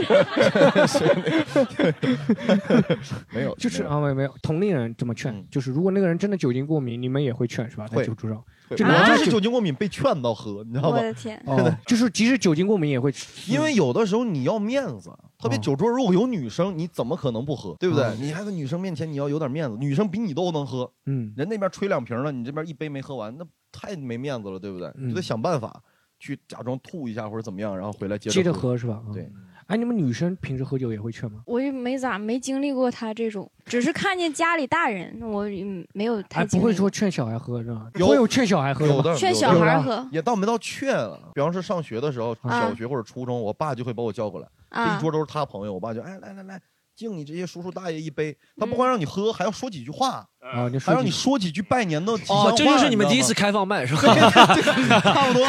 没有，
就是啊，没有没有，同龄人这么劝
嗯，
就是如果那个人真的酒精过敏，你们也会劝是吧？在
会
酒桌上，
我就是酒精过敏被劝到喝，你知道吗？
我的天，
哦，就是即使酒精过敏也会，
因为有的时候你要面子，特别
哦
酒桌如果有女生，你怎么可能不喝？对不对
哦？
你还在女生面前你要有点面子，女生比你都能喝，
嗯
人那边吹两瓶了，你这边一杯没喝完，那太没面子了，对不对？
嗯
你得想办法去假装吐一下或者怎么样，然后回来接
接着
喝。
是吧？嗯
对。
哎，你们女生平时喝酒也会劝吗？
我也没咋没经历过他这种，只是看见家里大人，我嗯没有太
哎，不会
历
说劝小孩喝是吧？
有
会有劝小孩喝吗
有的
劝小
有的
孩喝
也倒没到劝，比方说上学的时候，
啊
小学或者初中，我爸就会把我叫过来，这
啊
一桌都是他朋友，我爸就哎来来来，敬你这些叔叔大爷一杯，他不
嗯
光让你喝，还要说几句话，
啊，你
还让你说几句拜年的吉祥话。
哦，这就是你们第一次开放麦是吧？
差不多，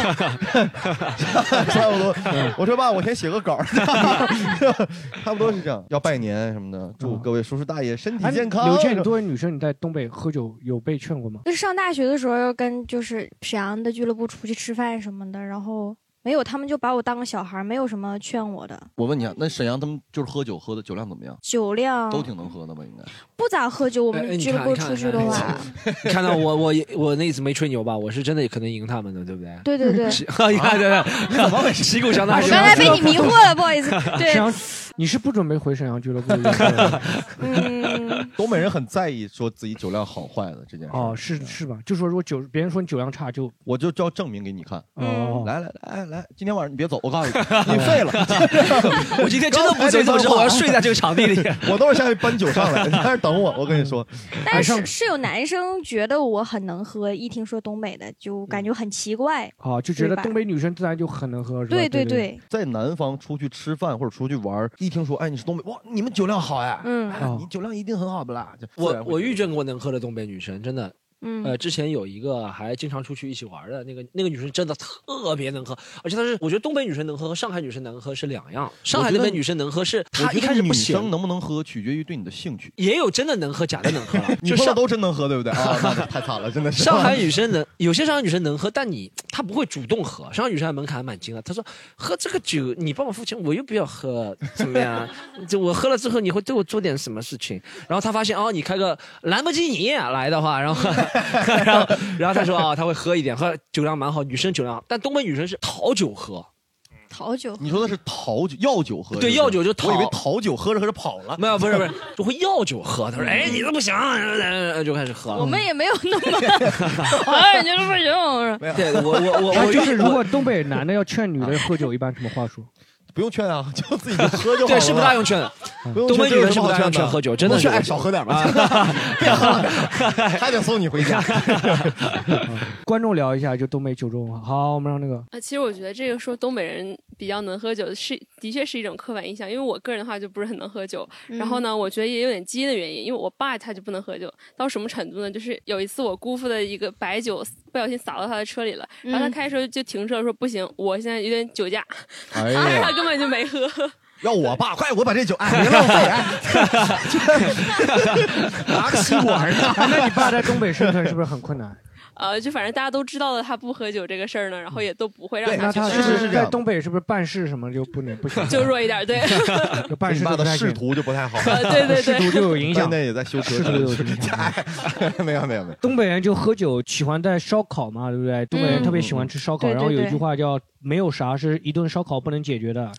差不多。我说爸，我先写个稿，差不多是这样。要拜年什么的，祝各位叔叔大爷身体
哎
健康。
刘倩，你作为女生，你在东北喝酒有被劝过吗？
就是上大学的时候要，跟就是沈阳的俱乐部出去吃饭什么的，然后没有，他们就把我当个小孩，没有什么劝我的。
我问你啊，那沈阳他们就是喝酒喝的酒量怎么样？
酒量
都挺能喝的吧？应该。
不咋喝酒，我们俱乐部出去的话，
你看到我我我那次没吹牛吧？我是真的可能赢他们的，对不对？
对对对。
是你看对对，你怎么回事？旗鼓相当。
我刚才被你迷惑了，不好意思。对
沈，阳，你是不准备回沈阳俱乐部的？
嗯，
东北人很在意说自己酒量好坏的这件事。
哦，是是吧？就说如果酒别人说你酒量差，就
我就就要证明给你看。
哦，
来来来来，今天晚上你别走，我告诉你，你废了。
我今天真的不走走之后，我要睡在这个场地里。
我都是下去搬酒上来，你在这等我。我跟你说，
但是是有男生觉得我很能喝，一听说东北的就感觉很奇怪。
啊，就觉得东北女生自然就很能喝，是吧？
对
对
对对，
在南方出去吃饭或者出去玩，一听说哎你是东北，哇，你们酒量好哎，
嗯
哎你酒量一定很好不啦？
我我遇见过能喝的东北女生，真的。
嗯
呃，之前有一个还经常出去一起玩的那个那个女生，真的特别能喝，而且她是我觉得东北女生能喝和上海女生能喝是两样。上海那边女生能喝是她一开始不行，
生能不能喝取决于对你的兴趣。
也有真的能喝，假的能喝了。
你
就上
都真能喝对不对 啊？那太惨了，真的是。
上海女生能，有些上海女生能喝，但你她不会主动喝。上海女生门槛还蛮低的，她说喝这个酒你帮我付钱，我又不要喝，怎么样？就我喝了之后你会对我做点什么事情？然后她发现哦，你开个兰博基尼来的话，然后 然后然后他说啊，他会喝一点，喝酒量蛮好，女生酒量好，但东北女生是讨酒喝。
讨酒，
你说的是讨酒药酒喝？
对
是不是
药酒就讨
我以为讨酒喝着喝着跑了。
没有，不是不是，就会药酒喝。他说：“哎，你这不行，就开始喝了。”
我们也没有那么，哎，你这不行。
对我我我我
就是如果东北男的要劝女的喝酒，一般什么话说？
不用劝啊，就自己就喝就好了。
对是不大用劝的。东北女人是不大用劝喝酒，真的是
哎少喝点吧，别喝了，还得送你回家。
观众聊一下，就东北酒桌文化。好，我们让那个
啊，其实我觉得这个说东北人比较能喝酒是的确是一种刻板印象，因为我个人的话就不是很能喝酒。然后呢，我觉得也有点基因的原因，因为我爸他就不能喝酒，到什么程度呢？就是有一次我姑父的一个白酒不小心洒到他的车里了，然后他
嗯
开车就停车说不行，我现在有点酒驾，
哎
他，根本就没喝。
要我爸，快我把这酒，哎，别浪费，哎，拿个吸管
那你爸在东北生存是不是很困难？
呃，就反正大家都知道了他不喝酒这个事儿呢，然后也都不会让
那他
他去喝。
是是是
在东北是不是办事什么就不能不行？
就弱一点，对，
就办
事的仕。途就不太好，
呃对对对，
仕途就有影响
现。在也在修车，
仕途有影响。
没有没有没有。
东北人就喝酒，喜欢在烧烤嘛，对不对？东北人特别喜欢吃烧烤，
对对
然后有一
对
句话叫“没有啥是一顿烧烤不能解决的，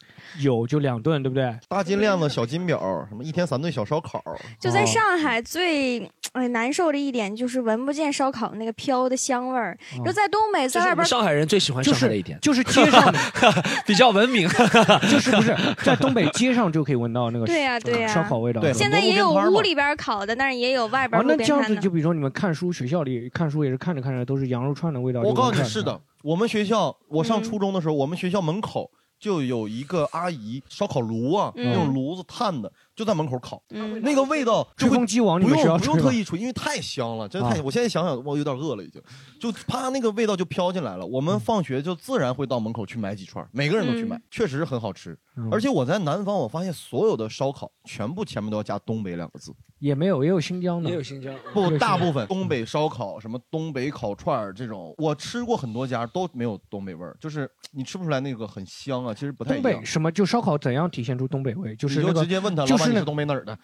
有就两顿”，对不对？
大金链子、小金表，什么一天三顿小烧烤，
就在上海最哎难受的一点就是闻不见烧烤那个飘的香味儿。就在东北，在外边
上海人最喜欢
就是
上海的一点，
就是街上，
比较文明。
就是不是在东北街上就可以闻到那个
对呀对呀
烧烤味道。
对
现在也有屋里边烤的，但是也有外边
哦，
路
那这样子。就比如说你们看书，学校里看书也是看着看着都是羊肉串的味道。
我告诉你，是的，我们学校，我上
嗯
初中的时候，我们学校门口就有一个阿姨烧烤炉啊，
嗯
那种炉子炭的，就在门口烤，
嗯，
那个味道就会
吹风机往你
不用不用
吹吗
特意吹，因为太香了，真的太。我现在想想，我有点饿了，已经，就啪那个味道就飘进来了。我们放学就自然会到门口去买几串，每个人都去买，确实是很好吃。
嗯
而且我在南方，我发现所有的烧烤全部前面都要加东北两个字，
也没有，也有新疆的，
也有新疆，
不，大部分东北烧烤、什么东北烤串儿这种，我吃过很多家都没有东北味儿，就是你吃不出来那个很香啊，其实不太一样
东北。什么就烧烤怎样体现出东北味？就是
你就
那个
直接问他，
就是那
老板你是东北哪儿的？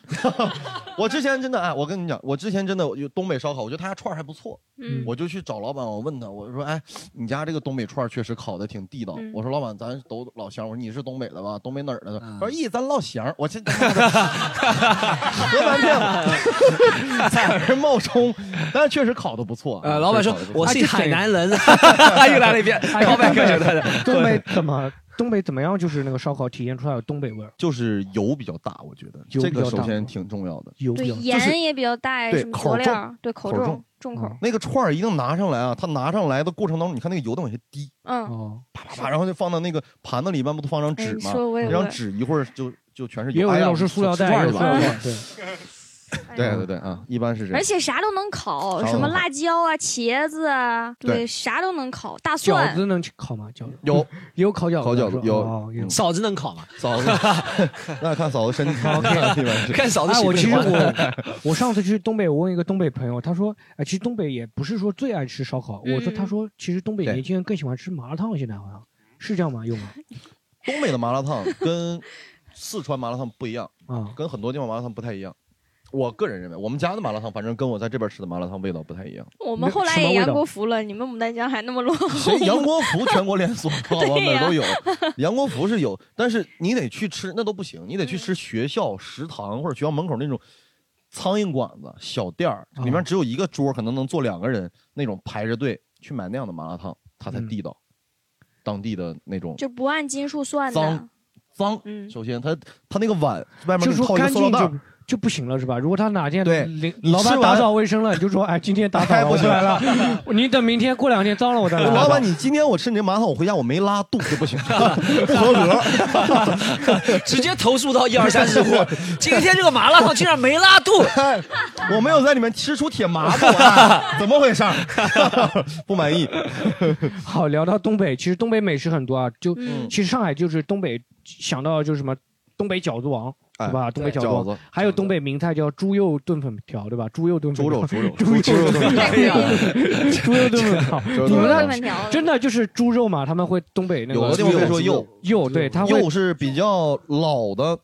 我之前真的哎，我跟你讲，我之前真的有东北烧烤，我觉得他家串儿还不错，
嗯
我就去找老板，我问他，我说，哎，你家这个东北串儿确实烤的挺地道。
嗯
我说老板，咱都老乡，我说你是东北的吧？东北哪儿的？
嗯
他说咦，咱老乡。我这河南骗子，在这冒充，但是确实烤的不错。
呃，老板说我是海南人，
哎
又来了一遍，告白歌手的。
东北怎么东北怎么样？就是那个烧烤体现出来有东北味儿，
就是油比较大，我觉得
油
这
比较
个首先挺重要的。
对
油比较
盐也比较大，
对
什么
口
料，对口重
口重
重口。
那个串儿一定拿上来啊，它拿上来的过程当中，你看那个油都往下滴，
嗯，
哦，
啪啪啪，然后就放到那个盘子里，一般不都放张纸
哎
吗？
说我也
那张
我
纸一会儿就就全是油。哎呀
也有那种是塑料袋，也有塑料
吃串儿去吧
袋，对。
对对对啊，一般是这样。
而且啥都能烤，什么辣椒啊、茄子啊，
对
对，啥都能烤。大
饺
蒜
子能烤吗？饺子
有
也 有烤饺子，
烤饺子有
嫂子能烤吗？
嫂子，那看嫂子身体
看嫂子
哎，我其实。我我上次去东北，我问一个东北朋友，他说，哎，其实东北也不是说最爱吃烧烤。我说，
嗯
他说，其实东北年轻人更喜欢吃麻辣烫，现在好像是这样吗？有吗？
东北的麻辣烫跟四川麻辣烫不一样，
啊，
跟很多地方麻辣烫不太一样。我个人认为，我们家的麻辣烫，反正跟我在这边吃的麻辣烫味道不太一样。
我们后来也杨国福了，你们牡丹江还那么落后。
谁 杨国福全国连锁，好吧，
对呀
哪儿都有。杨国福是有，但是你得去吃，那都不行，你得去吃学校食堂或者学校门口那种苍蝇馆子、小店儿，里面只有一个桌，可能能坐两个人那种排着队去买那样的麻辣烫，它才地道。当地的那种
就不按斤数算的
脏。脏，
嗯
首先它它那个碗外面
就
套一个塑料袋儿，
就不行了是吧？如果他哪天
对
老板打扫卫生了，你就说，哎，今天打扫
不
出来了，你等明天过两天脏了我再来。
老板，你今天我吃你这麻辣烫，我回家我没拉肚就不行，不合格。
直接投诉到一二三四五。今天这个麻辣烫竟然没拉肚，
我没有在里面吃出铁麻子来，怎么回事儿？不满意。
好，聊到东北，其实东北美食很多啊，就、
嗯
其实上海就是东北想到就是什么东北饺子王。
哎
对吧？东北饺子
饺子，
还有东北名菜叫猪肉炖粉条，对吧？猪肉炖粉条，
猪肉猪肉
猪肉
猪肉炖粉条
猪肉炖粉条，
肉
你们那
炖粉条
真的就是猪肉嘛？他们会东北那个
有的地方会说肉，
肉，对，他会
肉是比较老的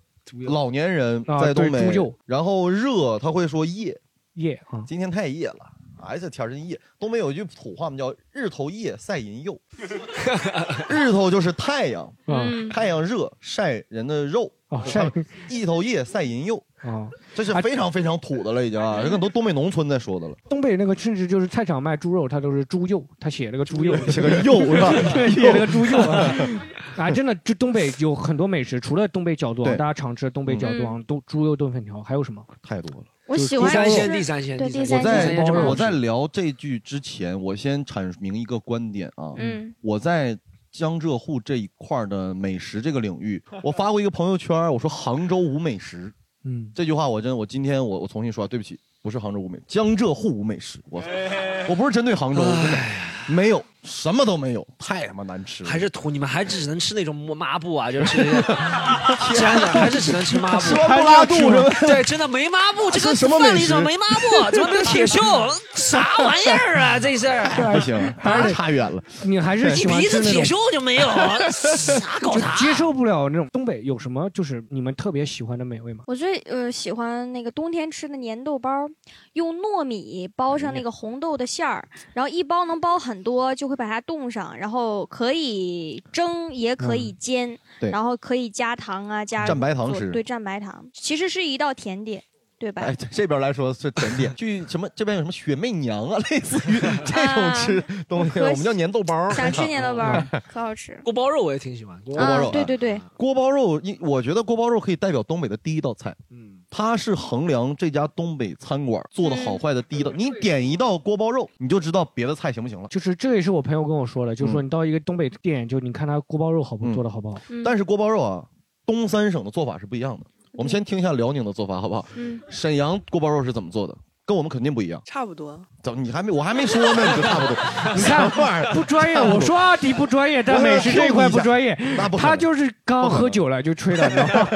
老年人
啊
在东北
对猪肉，
然后热他会说夜，
夜啊，
今天太夜了。哎，这天儿真夜。东北有一句土话嘛，叫“日头夜晒人肉”。日头就是太阳，
嗯
太阳热晒人的肉。
哦晒
一头夜晒人肉，
啊，
这是非常非常土的了，已经啊，这很多东北农村在说的了。
东北那个甚至就是菜场卖猪肉，它都是猪肉，他写了个猪肉，
写个肉是吧
写了个猪肉啊。啊，真的，就东北有很多美食，除了东北饺子王，
对
大家常吃的东北饺子王，都猪肉炖粉条，还有什么？
太多了。
我喜欢
第三鲜，
吃
第三鲜，
对第
第三
三鲜
我在我在聊这句之前，我先阐明一个观点啊。
嗯，
我在江浙沪这一块儿的美食这个领域，我发过一个朋友圈，我说杭州无美食。
嗯，
这句话我真，我今天我我重新说，对不起，不是杭州无美，江浙沪无美食。我我不是针对杭州，真的没有，什么都没有，太他妈难吃了。
还是土，你们还只能吃那种抹布啊，就是 真的，还是只能吃抹布，
说不拉肚？
对，真的没抹布，这个饭里怎么没抹布？怎么没有铁锈？啥玩意儿啊？这是，
这还行，还是差远了。
你还是
一鼻子铁锈就没有，啥搞
就
啥？
接受不了那种东北有什么就是你们特别喜欢的美味吗？
我最呃喜欢那个冬天吃的粘豆包，用糯米包上那个红豆的馅儿，然后一包能包很多，就会把它冻上，然后可以蒸也可以煎，然后可以加糖啊加
蘸白糖吃。
对，蘸白糖，其实是一道甜点，对吧？
哎，这边来说是甜点，去什么这边有什么雪媚娘啊，类似于 这种吃东西，
啊
我们叫粘豆包。
想吃 粘豆包，可好吃。
锅包肉我也挺喜欢，锅
锅包肉
啊，对对对，
锅包肉，一我觉得锅包肉可以代表东北的第一道菜。
嗯，
它是衡量这家东北餐馆做的好坏的第一道。你点一道锅包肉，你就知道别的菜行不行了。
就是这也是我朋友跟我说的，就是说
嗯
你到一个东北店，就你看他锅包肉好不
嗯
做的好不好？
嗯
但是锅包肉啊，东三省的做法是不一样的。我们先听一下辽宁的做法，好不好？
嗯，
沈阳锅包肉是怎么做的？跟我们肯定不一样。
差不多。
怎么你还没我还没说呢，你就差不多？
你看不专业，我说阿迪不专业，但美食这一块不专业，
那不
他就是刚喝酒了就吹了，你知道吗？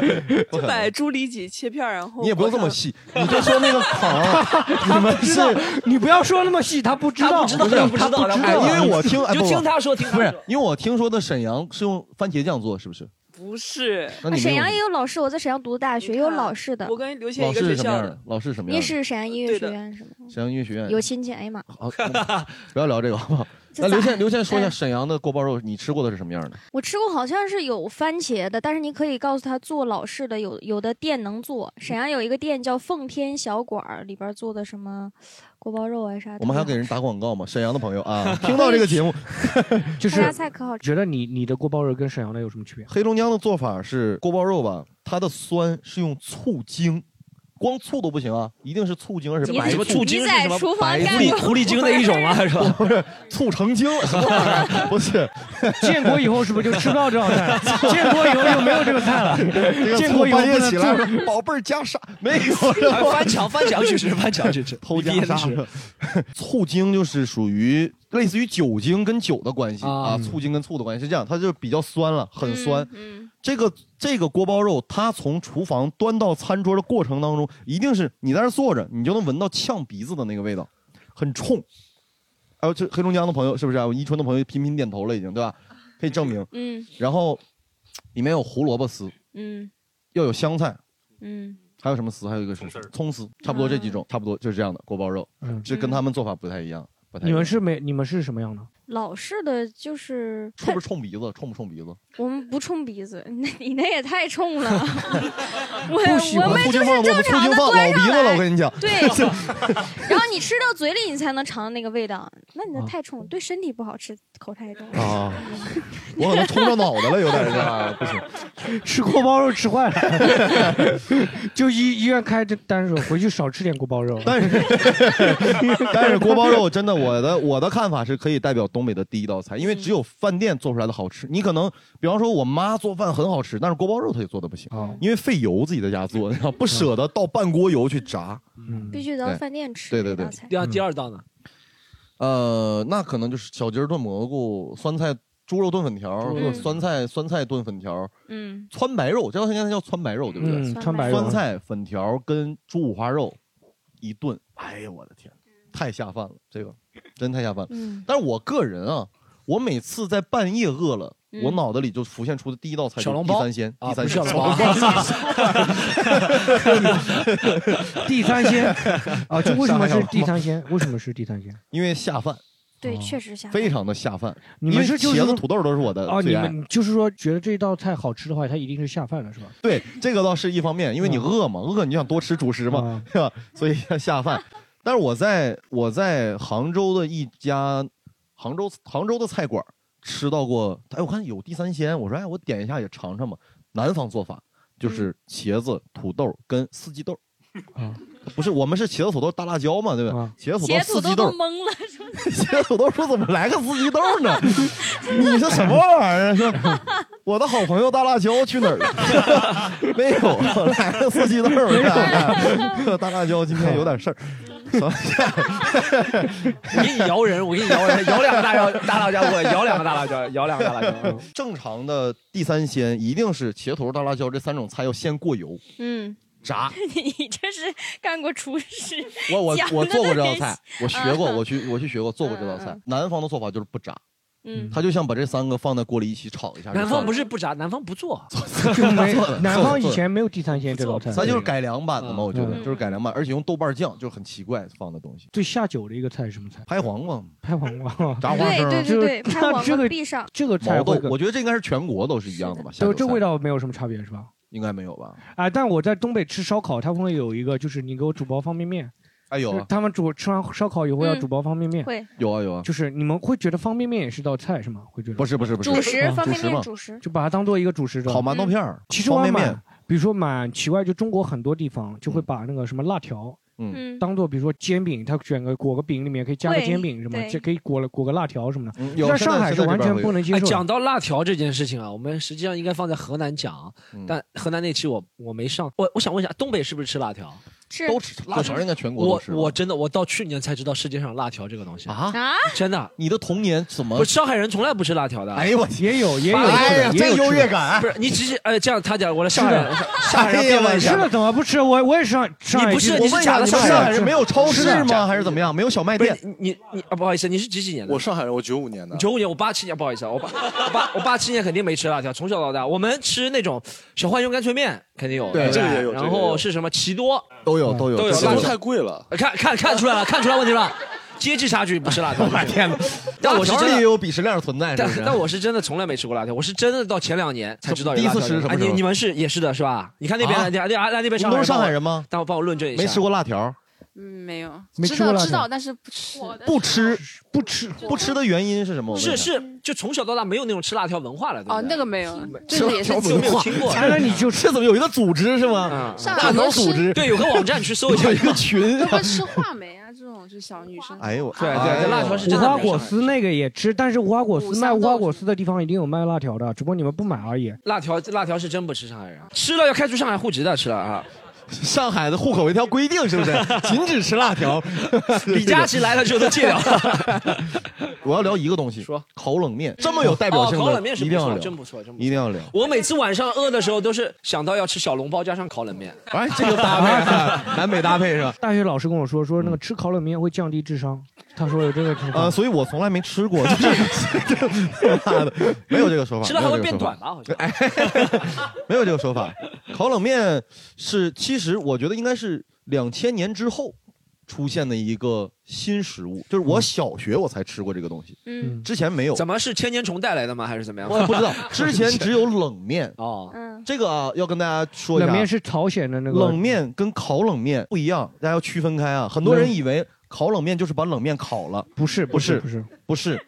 不可能
买猪里脊切片，然后
你也不用这么细，你就说那个烤，你们
不知道
是，
你不要说那么细，他不知道，
他不知道
不是
他不知道
他不
哎，因为我听哎
就听他说，听他
不是
说，
因为我听说的沈阳是用番茄酱做，是不是？
不是。
那你们
沈阳也有老师，我在沈阳读的大学，也有老师的
我。跟刘谦
老
一个学校的
师是什么样的？，老师什么样的？
你是沈阳音乐学院是吗？
沈阳音乐学院
有亲戚，哎呀妈，
好，不要聊这个好不好？那刘倩，刘倩说一下
哎
沈阳的锅包肉，你吃过的是什么样的？
我吃过，好像是有番茄的，但是你可以告诉他做老式的，有有的店能做。沈阳有一个店叫奉天小馆儿，里边做的什么锅包肉啊啥的。
我们还要给人打广告吗？沈阳的朋友啊，听到这个节目，
就是
家菜可好吃。
觉得你你的锅包肉跟沈阳的有什么区别？
黑龙江的做法是锅包肉吧，它的酸是用醋精光醋都不行啊，一定是醋精，而且白
什么醋精是什么？
厨房
白狐狸狐狸精的一种啊，是吧？
不是醋成精？不是，
建国以后是不是就吃不到这道菜了？建国以后就没有这个菜了。建国以后
起来宝贝儿加沙，没有？
翻墙翻墙去吃，翻墙去吃，
偷加沙。醋精就是属于类似于酒精跟酒的关系
啊
啊，醋精跟醋的关系是这样，它就比较酸了，很酸。
嗯
这个这个锅包肉，它从厨房端到餐桌的过程当中，一定是你在那儿坐着，你就能闻到呛鼻子的那个味道，很冲。还有这黑龙江的朋友是不是啊？我伊春的朋友频频点头了，已经对吧？可以证明。
嗯
然后里面有胡萝卜丝，
嗯
又有香菜，
嗯
还有什么丝？还有一个是葱丝，差不多这几种，差不多就是这样的锅包肉。
嗯
这跟他们做法不太一样，不太。
你们是没？你们是什么样的？
老式的就是
冲不冲鼻子？冲不冲鼻子？
我们不冲鼻子，那你那也太冲了。我
不喜欢
我们就是正常的
老鼻子了，
来
我跟你讲。
对，然后你吃到嘴里，你才能尝到那个味道。那你那太冲，对身体不好，吃口太重。
啊，我可能冲着脑袋了，有点是吧？不行，
吃锅包肉吃坏了，就医医院开这单说回去少吃点锅包肉。
但是但是锅包肉真的，我的我的看法是可以代表东北的第一道菜，因为只有饭店做出来的好吃。你可能比方说我妈做饭很好吃，但是锅包肉她也做的不行，因为费油自己在家做，然后不舍得倒半锅油去炸。
必须得到饭店吃
对对对。
第二第二道呢？
呃，那可能就是小鸡儿炖蘑菇、酸菜猪肉炖粉条、
嗯
酸菜酸菜炖粉条、
嗯
川白肉，这道菜应该叫川白肉，对不对？
嗯川白肉
酸菜粉条跟猪五花肉一炖，哎呀，我的天，太下饭了，这个真太下饭了。
嗯
但是我个人啊，我每次在半夜饿了。
嗯
我脑子里就浮现出的第一道菜就是
小笼包
地三鲜，第三鲜，
不是小笼
地三鲜啊，这为什么是
上海小笼包
地三鲜？为什么是地三鲜？
因为下饭，
对，确实下饭。
非常的下饭。
你们
因为茄子、土豆都是我的
哦，你。们就是说觉得这道菜好吃的话，它一定是下饭了，是吧？
对，这个倒是一方面，因为你饿嘛，饿你就想多吃主食嘛，
啊
是吧？所以要下饭。但是我在我在杭州的一家杭州杭州的菜馆吃到过，哎，我看有地三鲜，我说哎，我点一下也尝尝吧。南方做法就是茄子、土豆跟四季豆。
啊，
不是，我们是茄子、土豆、大辣椒嘛，对吧？
啊
茄子、土豆、四季豆，
懵了，说
茄子、土豆说怎么来个四季豆呢？你是什么玩意儿？是吧我的好朋友大辣椒去哪儿了？没有，来个四季豆。没有，大辣椒今天有点事儿。
我给你摇人，我给你摇人，摇两个大辣大辣椒我，摇两个大辣椒，摇两个大辣椒。嗯
正常的地三鲜一定是茄头、大辣椒这三种菜要先过油
嗯，
炸。
你这是干过厨师？
我我
讲的
我做过这道
那些
菜，我学过，
嗯
我去我去学过做过这道菜
嗯。
南方的做法就是不炸，
嗯，
他就像把这三个放在锅里一起炒一下。
南方不是不炸，南方不做。
南方以前没有地三鲜这道菜，
咱就是改良版的嘛，我觉得
嗯
就是改良版，而且用豆瓣酱就是很奇怪放的东西。
最下酒的一个菜是什么菜？
拍黄瓜、
拍黄瓜。
炸花生、
对对对对，拍黄
这个
瓜必上。
这个菜
我觉得这应该是全国都是一样的吧？下
就这味道没有什么差别是吧？
应该没有吧？
啊，但我在东北吃烧烤，他们会有一个，就是你给我煮包方便面。
哎有啊
就是他们煮吃完烧烤以后要
嗯
煮包方便面，
会
有啊有啊，
就是你们会觉得方便面也是道菜是吗？会觉得
不是不是不是
主食
啊
方便
主食嘛
面主食。
就把它当做一个主食的。
烤馒头片儿，
其实我还
方便面
蛮，比如说蛮奇怪，就中国很多地方就会把那个什么辣条。
嗯
嗯，
当做比如说煎饼，它卷个裹个饼里面可以加个
会
煎饼什么，
对
这可以裹了裹个辣条什么的。
嗯有
在
现在
上海是完全
现在这边会有
哎，
不能接受的。
讲到辣条这件事情啊，我们实际上应该放在河南讲，
嗯
但河南那期我我没上。我我想问一下，东北是不是吃辣条？
是
都吃辣条，应该全国都
我
吃吧。
我真的我到去年才知道世界上有辣条这个东西，
啊，
啊，
真的。
你的童年怎么
不，？上海人从来不吃辣条的。
哎呦我天！
也有也有
哎呀，真优越感
不！是你直接哎这样，他讲我来上海人，
是
上海人辩论一下。
吃了怎么不吃？我我也是上上海
你不是你是假的上海人
上海人没有超市吗？还是怎么样？没有小卖店？
你你啊，不好意思，你是几几年的？
我上海人，我九五年的。
九五年，我八七年，不好意思啊，我八我八我八七年肯定没吃辣条，从小到大我们吃那种小浣熊干脆面肯定有，不
对
这个也有
然后是什么奇多，
都有都有
都有
太贵了，
呃看看看出来了，看出来问题了，阶级差距不是辣条。我天哪！但我是
辣条里也
真的。
有鄙视链存在，
但
是？
但我是真的从来没吃过辣条，我是真的到前两年才知道有
第一
辣条这个哎，
次吃什么
你你们是也是的是吧？你看那边
啊
那那那那边
你们都是上海人吗？
但我帮我论证一下，
没吃过辣条，
嗯，没有，
没
知
吃过辣条
道知道，但是不吃。
不吃不吃不吃的原因是什么？
是是，就从小到大没有那种吃辣条文化了，对不
哦，那个没有，
吃
这个也是
辣条文化
听过
哎那 你就这怎么有一个组织是吗？
上
辣条
海
组织
对，有个网站去搜一下
有一个群
他们 吃话梅啊，这种就小女生。
哎呦，
对对辣条是
无花果丝那个也吃，但是无花果丝卖无花果丝的地方一定有卖辣条的，只不过你们不买而已。
辣条辣条是真不吃上海人，吃了要开除上海户籍的，吃了啊。
上海的户口有一条规定，是不是？禁止吃辣条。
李佳琦来了之后都戒掉。
我要聊一个东西，
说
烤冷面，这么有代表性的，
哦烤冷面是不错，
一定要聊，
真不错，真不错。
一定要聊。
我每次晚上饿的时候，都是想到要吃小笼包加上烤冷面。
哎，这个搭配啊，南北搭配是吧？
大学老师跟我说，说那个吃烤冷面会降低智商，他说的这个情况。
呃，所以我从来没吃过，就是妈 的，没有这个说法，
吃了还会变短吧？好像。
哎，没有这个说法。烤冷面是，其实我觉得应该是两千年之后出现的一个新食物，就是我小学我才吃过这个东西，
嗯
之前没有。
怎么是千年虫带来的吗？还是怎么样？
我不知道，之前只有冷面。
哦，
嗯，
这个啊，要跟大家说一下，
冷面是朝鲜的那个
冷面跟烤冷面不一样，大家要区分开啊。很多人以为烤冷面就是把冷面烤了，
不是
不是
不是
不是，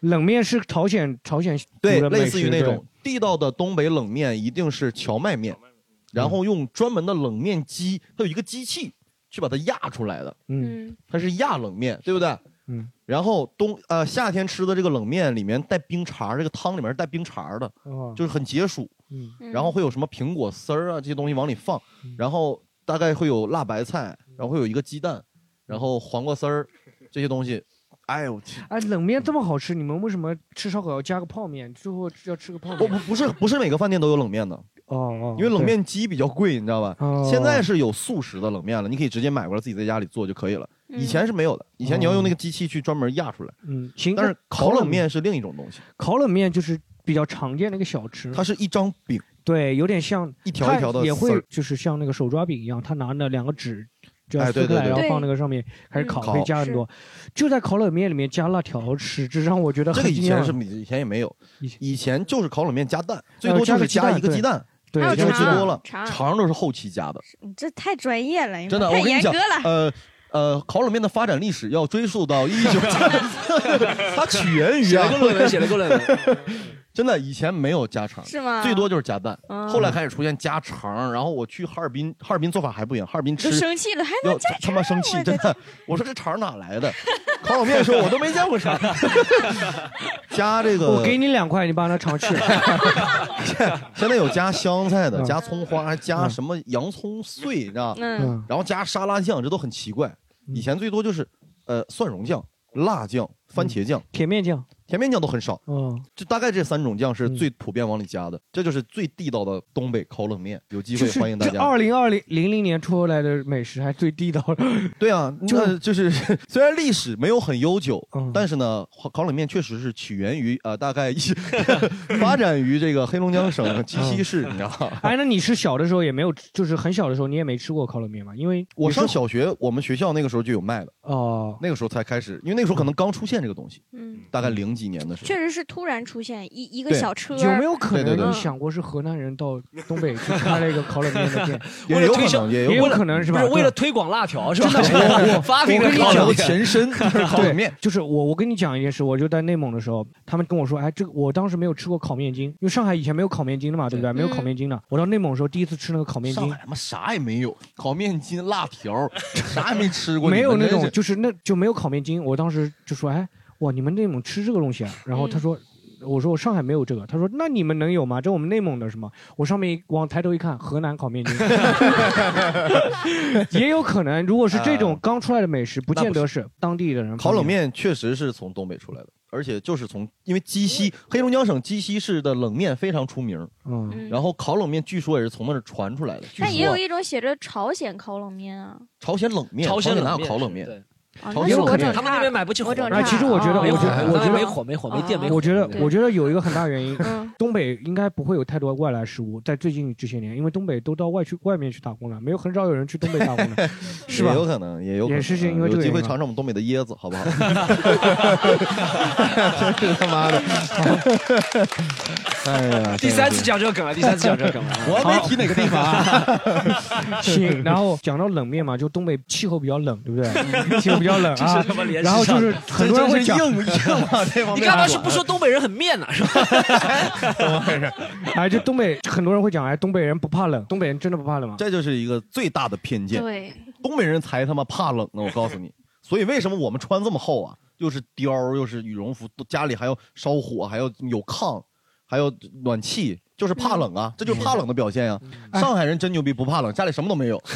冷面是朝鲜朝鲜
对，类似于那种地道的东北冷面，一定是荞麦面，然后用专门的冷面机，它有一个机器去把它压出来的，
嗯。
嗯
它是压冷面，对不对？
嗯。
然后冬呃夏天吃的这个冷面里面带冰碴，这个汤里面带冰碴的，
哦。
就是很解暑。
嗯。
嗯
然后会有什么苹果丝儿啊这些东西往里放，然后大概会有辣白菜，然后会有一个鸡蛋，然后黄瓜丝儿这些东西。哎呦我去！
哎，冷面这么好吃，你们为什么吃烧烤要加个泡面？最后要吃个泡面？
不不不是不是每个饭店都有冷面的，
哦哦，
因为冷面机比较贵，你知道吧？
哦
现在是有速食的冷面了，你可以直接买过来自己在家里做就可以了。以前是没有的，以前你要用那个机器去专门压出来。
嗯行，
但是烤冷面是另一种东西，
烤冷面就是比较常见的一个小吃，
它是一张饼，
对，有点像
一条一条的
它也会就是像那个手抓饼一样，他拿那两个纸。就要
哎对
撕开来，
对对
然后放那个上面开始烤，
嗯
可以加很多。就在烤冷面里面加辣条，吃，这让我觉得
这个以前是以前也没有，以前就是烤冷面加蛋，最
呃
多就是
加
一个鸡蛋，
对
就
肠
最多了。
肠
肠都是后期加的，
你这太专业了，
真的，
太
我跟你讲
严格了。，
呃呃，烤冷面的发展历史要追溯到一九，它起源于啊
写了个论文，写了个论文。
真的以前没有加肠，
是吗？
最多就是加蛋，
嗯。
后来开始出现加肠，然后我去哈尔滨，哈尔滨做法还不一样，哈尔滨吃
就生气了，还
要
能加
他妈生气，真的。我说这肠哪来的？烤冷面的时候我都没见过肠，加这个
我给你两块，你把它尝吃。
现在有加香菜的，
嗯。
加葱花，还加什么洋葱碎，你知道？
嗯。
然后加沙拉酱，这都很奇怪。以前最多就是，呃，蒜蓉酱、辣酱、番茄酱、
甜面酱，
甜面酱都很少。
嗯，
就大概这三种酱是最普遍往里加的，这就是最地道的东北烤冷面。有机会欢迎大家。
二零二零零零年出来的美食还最地道的。
对啊，
就
那就是 虽然历史没有很悠久，
嗯
但是呢，烤冷面确实是起源于啊，大概一发展于这个黑龙江省鸡西市，你知道吗？
哎，那你是小的时候也没有，就是很小的时候你也没吃过烤冷面吗？因为
我上小学，我们学校那个时候就有卖的，
哦，
那个时候才开始，因为那个时候可能刚出现这个东西，
嗯，
大概零几年的时候。
确实是突然出现一一个小车，
有没有可能你想过是河南人到东北去开了一个烤冷面的店？
也有可能，也
也有
有可能。
是吧？
不是为了推广辣条是吧？
真的 我我
发明了
我跟你讲
烤冷
前身 就是烤冷面，
就是我我跟你讲一件事，我就在内蒙的时候，他们跟我说，哎，这个我当时没有吃过烤面筋，因为上海以前没有烤面筋的嘛，对不对？没有烤面筋的。我到内蒙的时候，第一次吃那个烤面筋
上海，他妈啥也没有，烤面筋、辣条，啥也没吃过。
没有那种就是那就没有烤面筋。我当时就说，哎，哇，你们内蒙吃这个东西啊？然后他说。我说我上海没有这个，他说那你们能有吗？这我们内蒙的是吗？我上面一往抬头一看，河南烤面筋，也有可能。如果是这种刚出来的美食，不见得是当地的人
烤冷面确实是从东北出来的，而且就是从因为鸡西黑龙江省鸡西市的冷面非常出名，
嗯，
嗯
然后烤冷面据说也是从那儿传出来的。据
但也有一种写着朝鲜烤冷面啊，
朝鲜冷面，
朝鲜
哪有烤冷面？
对，
啊，
朝
那是我整
鲜冷面
他们那边买不起火
哎，
我整差
其实我觉得，
哦
我觉得，我觉得
没火没火没电没火。
我觉得，我觉得有一个很大原因，
嗯
东北应该不会有太多外来食物，在最近这些年，因为东北都到外去外面去打工了，没有很少有人去东北打工了，是吧
也？有可能，也有可能，
也是因为这
有机会尝尝我们东北的椰子，好不好？真是他妈的！哎呀，
第三次讲这个梗了，第三次讲这个梗了。
我还没提哪个地方啊。
行，然后讲到冷面嘛，就东北气候比较冷，对不对？比较冷啊然后就是很多人会讲
硬硬啊这方面
你干嘛是不说东北人很面呢？是吧？
怎么回事？哎，就东北很多人会讲，哎，东北人不怕冷，东北人真的不怕冷吗？
这就是一个最大的偏见。
对，
东北人才他妈怕冷呢，我告诉你。所以为什么我们穿这么厚啊？又是貂儿，又是羽绒服，都家里还要烧火，还要有炕，还有暖气，就是怕冷啊，这就是怕冷的表现呀、上海人真牛逼，不怕冷，家里什么都没有，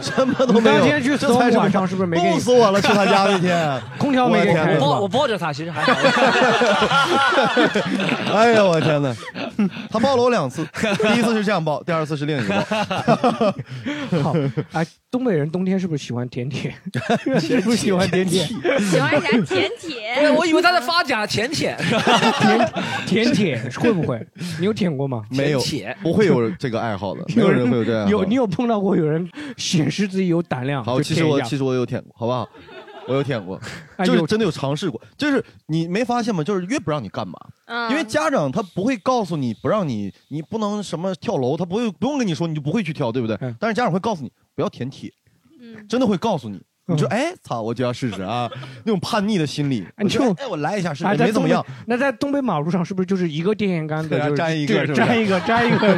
什么都没有。
今天去
这才
Storm 晚上是不是没给你
冻死我了？去他家那天，
空调没开
我抱我抱着他，其实还好。
哎呀，我天哪！他抱了我两次，第一次是这样抱，第二次是另一个抱。
好，哎，东北人冬天是不是喜欢舔舔？是不是喜欢舔舔？
喜欢啥舔舔？
我以为他在发嗲舔舔，是吧？
舔舔会不会？你有舔过吗？
没有，不会有这个爱好的，没有人会有这个爱好。
有你有碰到过有人显示自己有胆量？
好，其实我其实我有舔过，好不好？我有舔过，就是真的有尝试过。就是你没发现吗？就是越不让你干嘛，
嗯
因为家长他不会告诉你不让你，你不能什么跳楼，他不会不用跟你说，你就不会去跳，对不对？
嗯
但是家长会告诉你不要舔铁，真的会告诉你。你说哎操，我就要试试啊，那种叛逆的心理。
哎你就
哎，我来一下试试，没怎么样。
那在东北马路上是不是就是一个电线杆子就
粘一个
粘一个粘一个？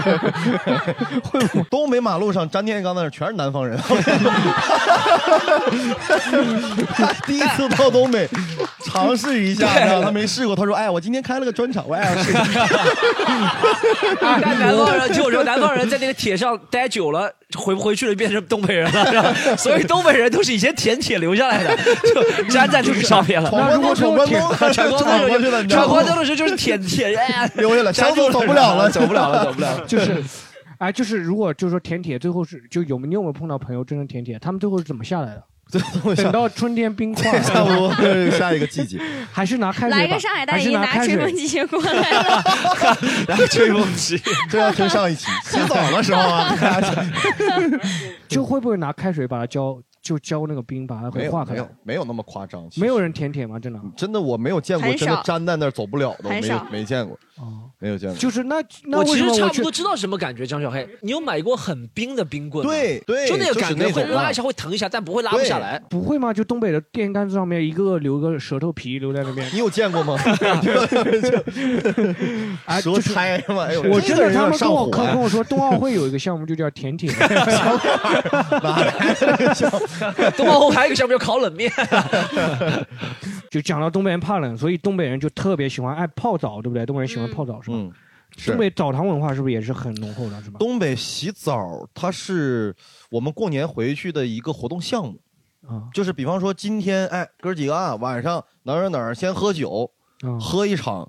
会东北马路上粘电线杆子的全是南方人。第一次到东北，尝试一下，
对
然后他没试过，他说：“哎，我今天开了个专场，我也要试
南方人，就我说南方人在那个铁上待久了，回不回去了，变成东北人了，是吧？所以东北人都是以前舔铁留下来的，就粘在这个上面了。
闯关东，闯关东，
闯关东，的时候就是舔铁，哎，
留下
来，
想走走不了了，
走不了了，走不了了。
就是，哎，就是如果就是说舔铁，最后是就有没你有没有碰到朋友真正舔铁？他们最后是怎么下来的？等到春天冰 块，
差不多下一个季节，
还是拿开水吧？
来一个上海大
还是
姨拿
拿开水？
吹风机过来了，
然后吹风机，这要听上一期洗澡的时候啊，
就会不会拿开水把它浇，就浇那个冰，把它
没有没有
给化开来？
没有那么夸张，其
没有人舔舔吗？真的？
真的我没有见过
很
真的
少
粘在那儿走不了的，我没有
少
没见过，没有见过。
就是那那
我
为
其实差不多知道什么感觉，张小黑，你有买过很冰的冰棍吗？
对对
就那个
就是
感觉会拉一下，会疼一下，但不会拉不下来。
不会吗？就东北的电线杆子上面一个个留个舌头皮留在那边，
你有见过吗？
哎，
舌
就是
苔嘛，哎呦，
我真的，他们跟我跟跟我说，冬奥会有一个项目就叫舔铁，
冬奥会还有一个项目叫烤冷面，
就讲到东北人怕冷，所以东北人就特别喜欢爱泡澡，对不对？东北人喜欢泡澡是吧？
嗯，是
东北澡堂文化是不是也是很浓厚的，是吧？
东北洗澡，它是我们过年回去的一个活动项目，
啊
就是比方说今天，哎，哥几个啊，晚上哪儿哪儿哪儿先喝酒，
啊，
喝一场，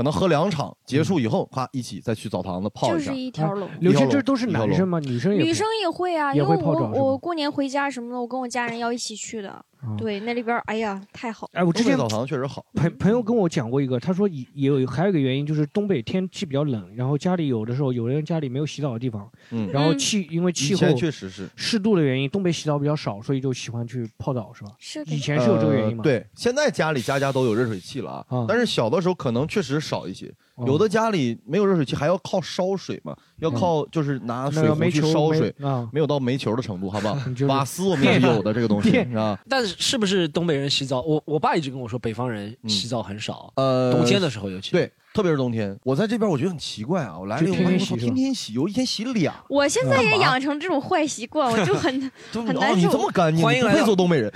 可能喝两场，结束以后，夸一起再去澡堂子泡一下
就是。一条龙。
刘谦，
一条龙
这都是男生吗？女生也
女生也会啊，因为我我过年回家什么的，我跟我家人要一起去的。
啊
对，那里边儿哎呀太好。
哎，我之前
澡堂确实好，
朋朋友跟我讲过一个，他说也也有还有一个原因就是东北天气比较冷，然后家里有的时候有的人家里没有洗澡的地方，
嗯，
然后气因为气候
前确实是。
湿度的原因，东北洗澡比较少，所以就喜欢去泡澡，是吧？
是的
以，前是有这个原因吗？
呃对，现在家里家家都有热水器了啊，
啊
但是小的时候可能确实少一些。
哦
有的家里没有热水器，还要靠烧水嘛，要靠就是拿水壶去烧水，
啊，
没有到煤球的程度，好不好？瓦斯我们也是有的这个东西，
电
是吧？
但是是不是东北人洗澡？我我爸一直跟我说，北方人洗澡很少，
呃，
冬天的时候尤其。
对，特别是冬天，我在这边我觉得很奇怪啊，我来了以后
天天
我操
洗
天天洗，有一天洗俩，
我现在也养成这种坏习惯，我就很 很难受
这么干净，
欢迎来
做东北人。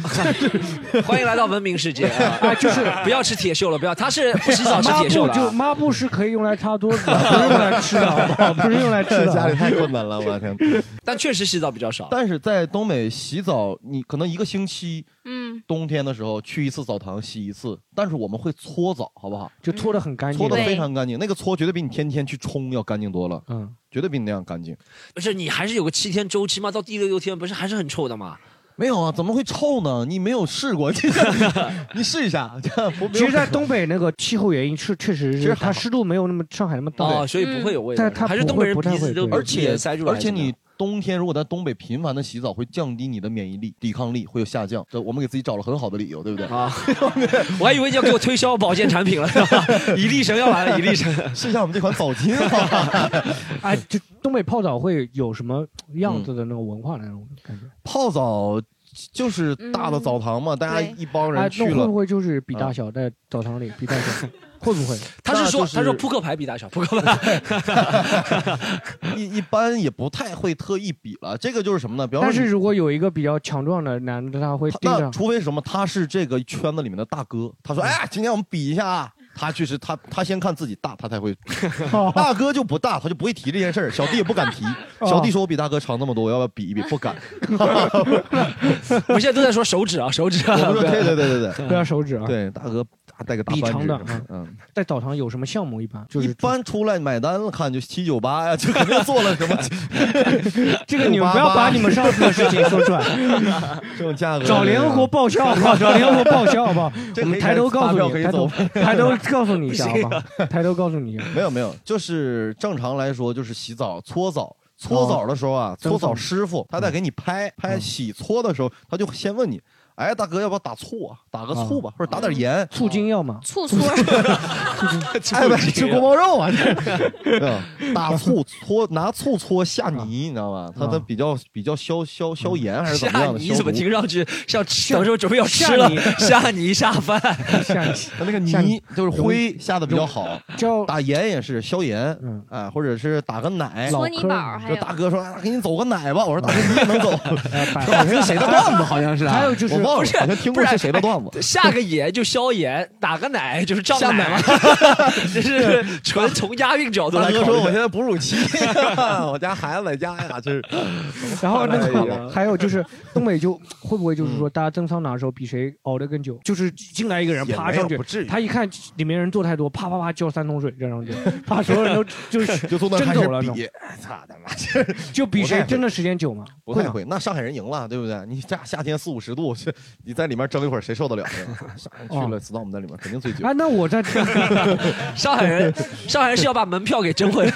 欢迎来到文明世界
就是
不要吃铁锈了，不要，他是不洗澡吃铁锈的啊。
布就抹布是可以用来擦桌子的，不是用来吃的？不是用来吃的。
家里太困难了，我的天！
但确实洗澡比较少。
但是在东北洗澡，你可能一个星期，
嗯，
冬天的时候去一次澡堂洗一次，但是我们会搓澡，好不好？
就搓得很干净，
搓
得
非常干净，那个搓绝对比你天天去冲要干净多了，
嗯，
绝对比你那样干净。
不是你还是有个七天周期吗？到第六天不是还是很臭的吗？
没有啊，怎么会臭呢？你没有试过，你 你试一下。
其实，在东北那个气候原因是确实是
其实
它湿度没有那么上海那么大，
哦，所以不会有味道
但。它
还是东北人
不会
鼻子都
不太会
而且
塞住了。
而且你冬天如果在东北频繁的洗澡，会降低你的免疫力、抵抗力，会有下降。这我们给自己找了很好的理由，对不对？
啊，我还以为你要给我推销保健产品了，是吧？蚁力神要来了，蚁力神。
试一下我们这款澡巾吧。
哎，这东北泡澡会有什么样子的那个文化那种感觉？
泡澡就是大的澡堂嘛，大家一帮人
哎，
去了
那会不。会就是比大小在澡堂里比大小？会不会？
他是说
就是
他说扑克牌比大小，扑克牌。
一一般也不太会特意比了，这个就是什么呢？比方说
但是如果有一个比较强壮的男的，他会盯
那。除非是什么，他是这个圈子里面的大哥，他说：“哎呀，今天我们比一下啊。”他确实，他他先看自己大，他才会。大哥就不大，他就不会提这件事儿，小弟也不敢提。
哦
小弟说我比大哥长那么多，我要不要比一比？不敢。
我现在都在说手指啊，手指啊。
我们说对对对对对，
不要手指啊！
对大哥带个大扳指
比长的，
嗯。
在澡堂有什么项目？一般就是
一般出来买单了看就七九八呀，就肯定做了什么。
这个你们不要把你们上次的事情说出来。
这种价格，
找联合国报销好不好？找联合国报销好不好？
这
我们抬头告诉你，抬头抬头告诉你一下好吧？抬头告诉你一下。
没有没有，就是正常来说就是洗澡搓澡。搓澡的时候啊，搓澡师傅他在给你拍拍洗搓的时候，他就先问你，哎，大哥要不要打醋啊？打个醋吧，或者打点盐。
醋精要吗？
醋搓，
哎，不爱吃锅包肉啊，这打 醋搓，拿醋搓下泥，你知道吧？它它比较比较消消消炎还是怎么样的？
泥怎么听上去 像等时候准备要吃了？下泥下饭，
下
那个泥就是灰下的比较好，
叫
打盐也是消炎，啊，或者是打个奶。
搓泥宝还有
就大哥说，啊给你走个奶吧。我说大哥你也能走？
百
好像谁的段子，好像是啊。
还有就是
我忘了，好像听过是谁的段子。
下个野就消炎，打个奶就是胀
下
奶，这是 纯从押韵角度来
说我现在哺乳期，我家孩子在家呀，这是。
然后那
哎
个还有就是东北就会不会就是说大家蒸桑拿的时候比谁熬得更久？就是进来一个人
也没有
爬上去
不至于，
他一看里面人坐太多，啪啪啪浇三桶水这样子，把所有人都就是
就坐那开始
蒸走了
操他妈，这
就比谁蒸的时间久嘛？吗？
不太会。那上海人赢了，对不对？你夏夏天四五十度，是你在里面蒸一会儿，谁受得了？上海人去了，storm 在里面肯定最久
啊，。那我在
上海人，上海人是要把门票给争回来。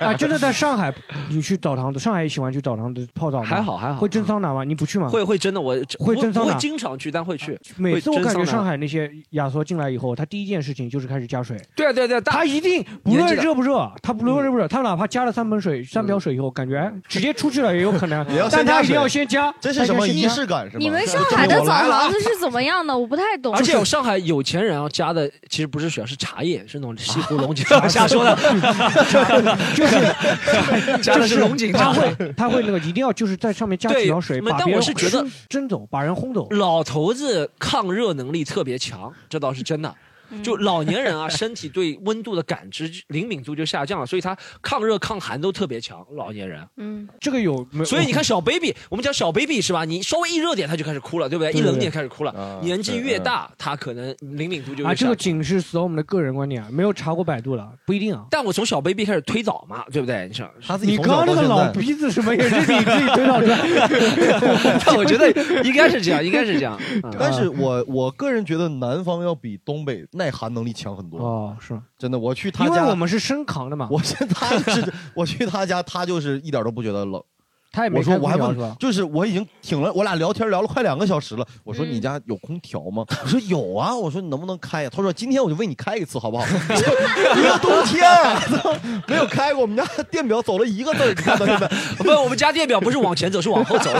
啊，真的在上海，你去澡堂子，上海也喜欢去澡堂子泡澡吗？
还好还好
会蒸桑拿吗？你不去吗？
会会真的我会
会蒸桑拿
经常去，但会去。
每次我感觉上海那些亚索进来以后，他第一件事情就是开始加水。
对啊对啊对啊，
他一定不论热不热，他不论热不热，他哪怕加了三盆水、三瓢水以后，感觉哎直接出去了也有可能
也要，
但他一定要先加。
这是什么仪式感是吗？
你们上海的澡堂子是怎么样的？我不太懂。
而且有上海有钱人啊加的其实不是水，是茶叶，是那种西湖龙井。瞎说的，
就是
加的是龙井茶。
他会他会那个一定要就是在上面加
对
几瓢水，
但我是觉得
轰蒸走，把人轰走。
老头子抗热能力特别强，这倒是真的。就老年人啊，身体对温度的感知灵敏度就下降了，所以他抗热抗寒都特别强。老年人，
嗯，
这个有？
所以你看小 baby，我们讲小 baby 是吧？你稍微一热点他就开始哭了，对不对？一冷点开始哭了
啊。
年纪越大，他可能灵敏度就
啊，
越。
这个仅是 storm 的个人观点啊，没有查过百度了，不一定啊。
但我从小 baby 开始推早嘛，对不对？你想，
他自己从
你刚刚那个老鼻子什么也是你自己推导出来。
但我觉得应该是这样，应该是这样。嗯
但是我我个人觉得南方要比东北耐寒能力强很多。
哦，是
真的，我去他家，
因为我们是生扛的嘛，
我现他 是我去他家，他就是一点都不觉得冷。
他也没
我说我还
空调是吧，？
问就是我已经挺了，我俩聊天聊了快两个小时了。我说
嗯
你家有空调吗？我说有啊。我说你能不能开呀？他说今天我就为你开一次好不好？一个冬天啊没有开过，我们家电表走了一个字儿，你看到没？
不，我们家电表不是往前走，是往后走，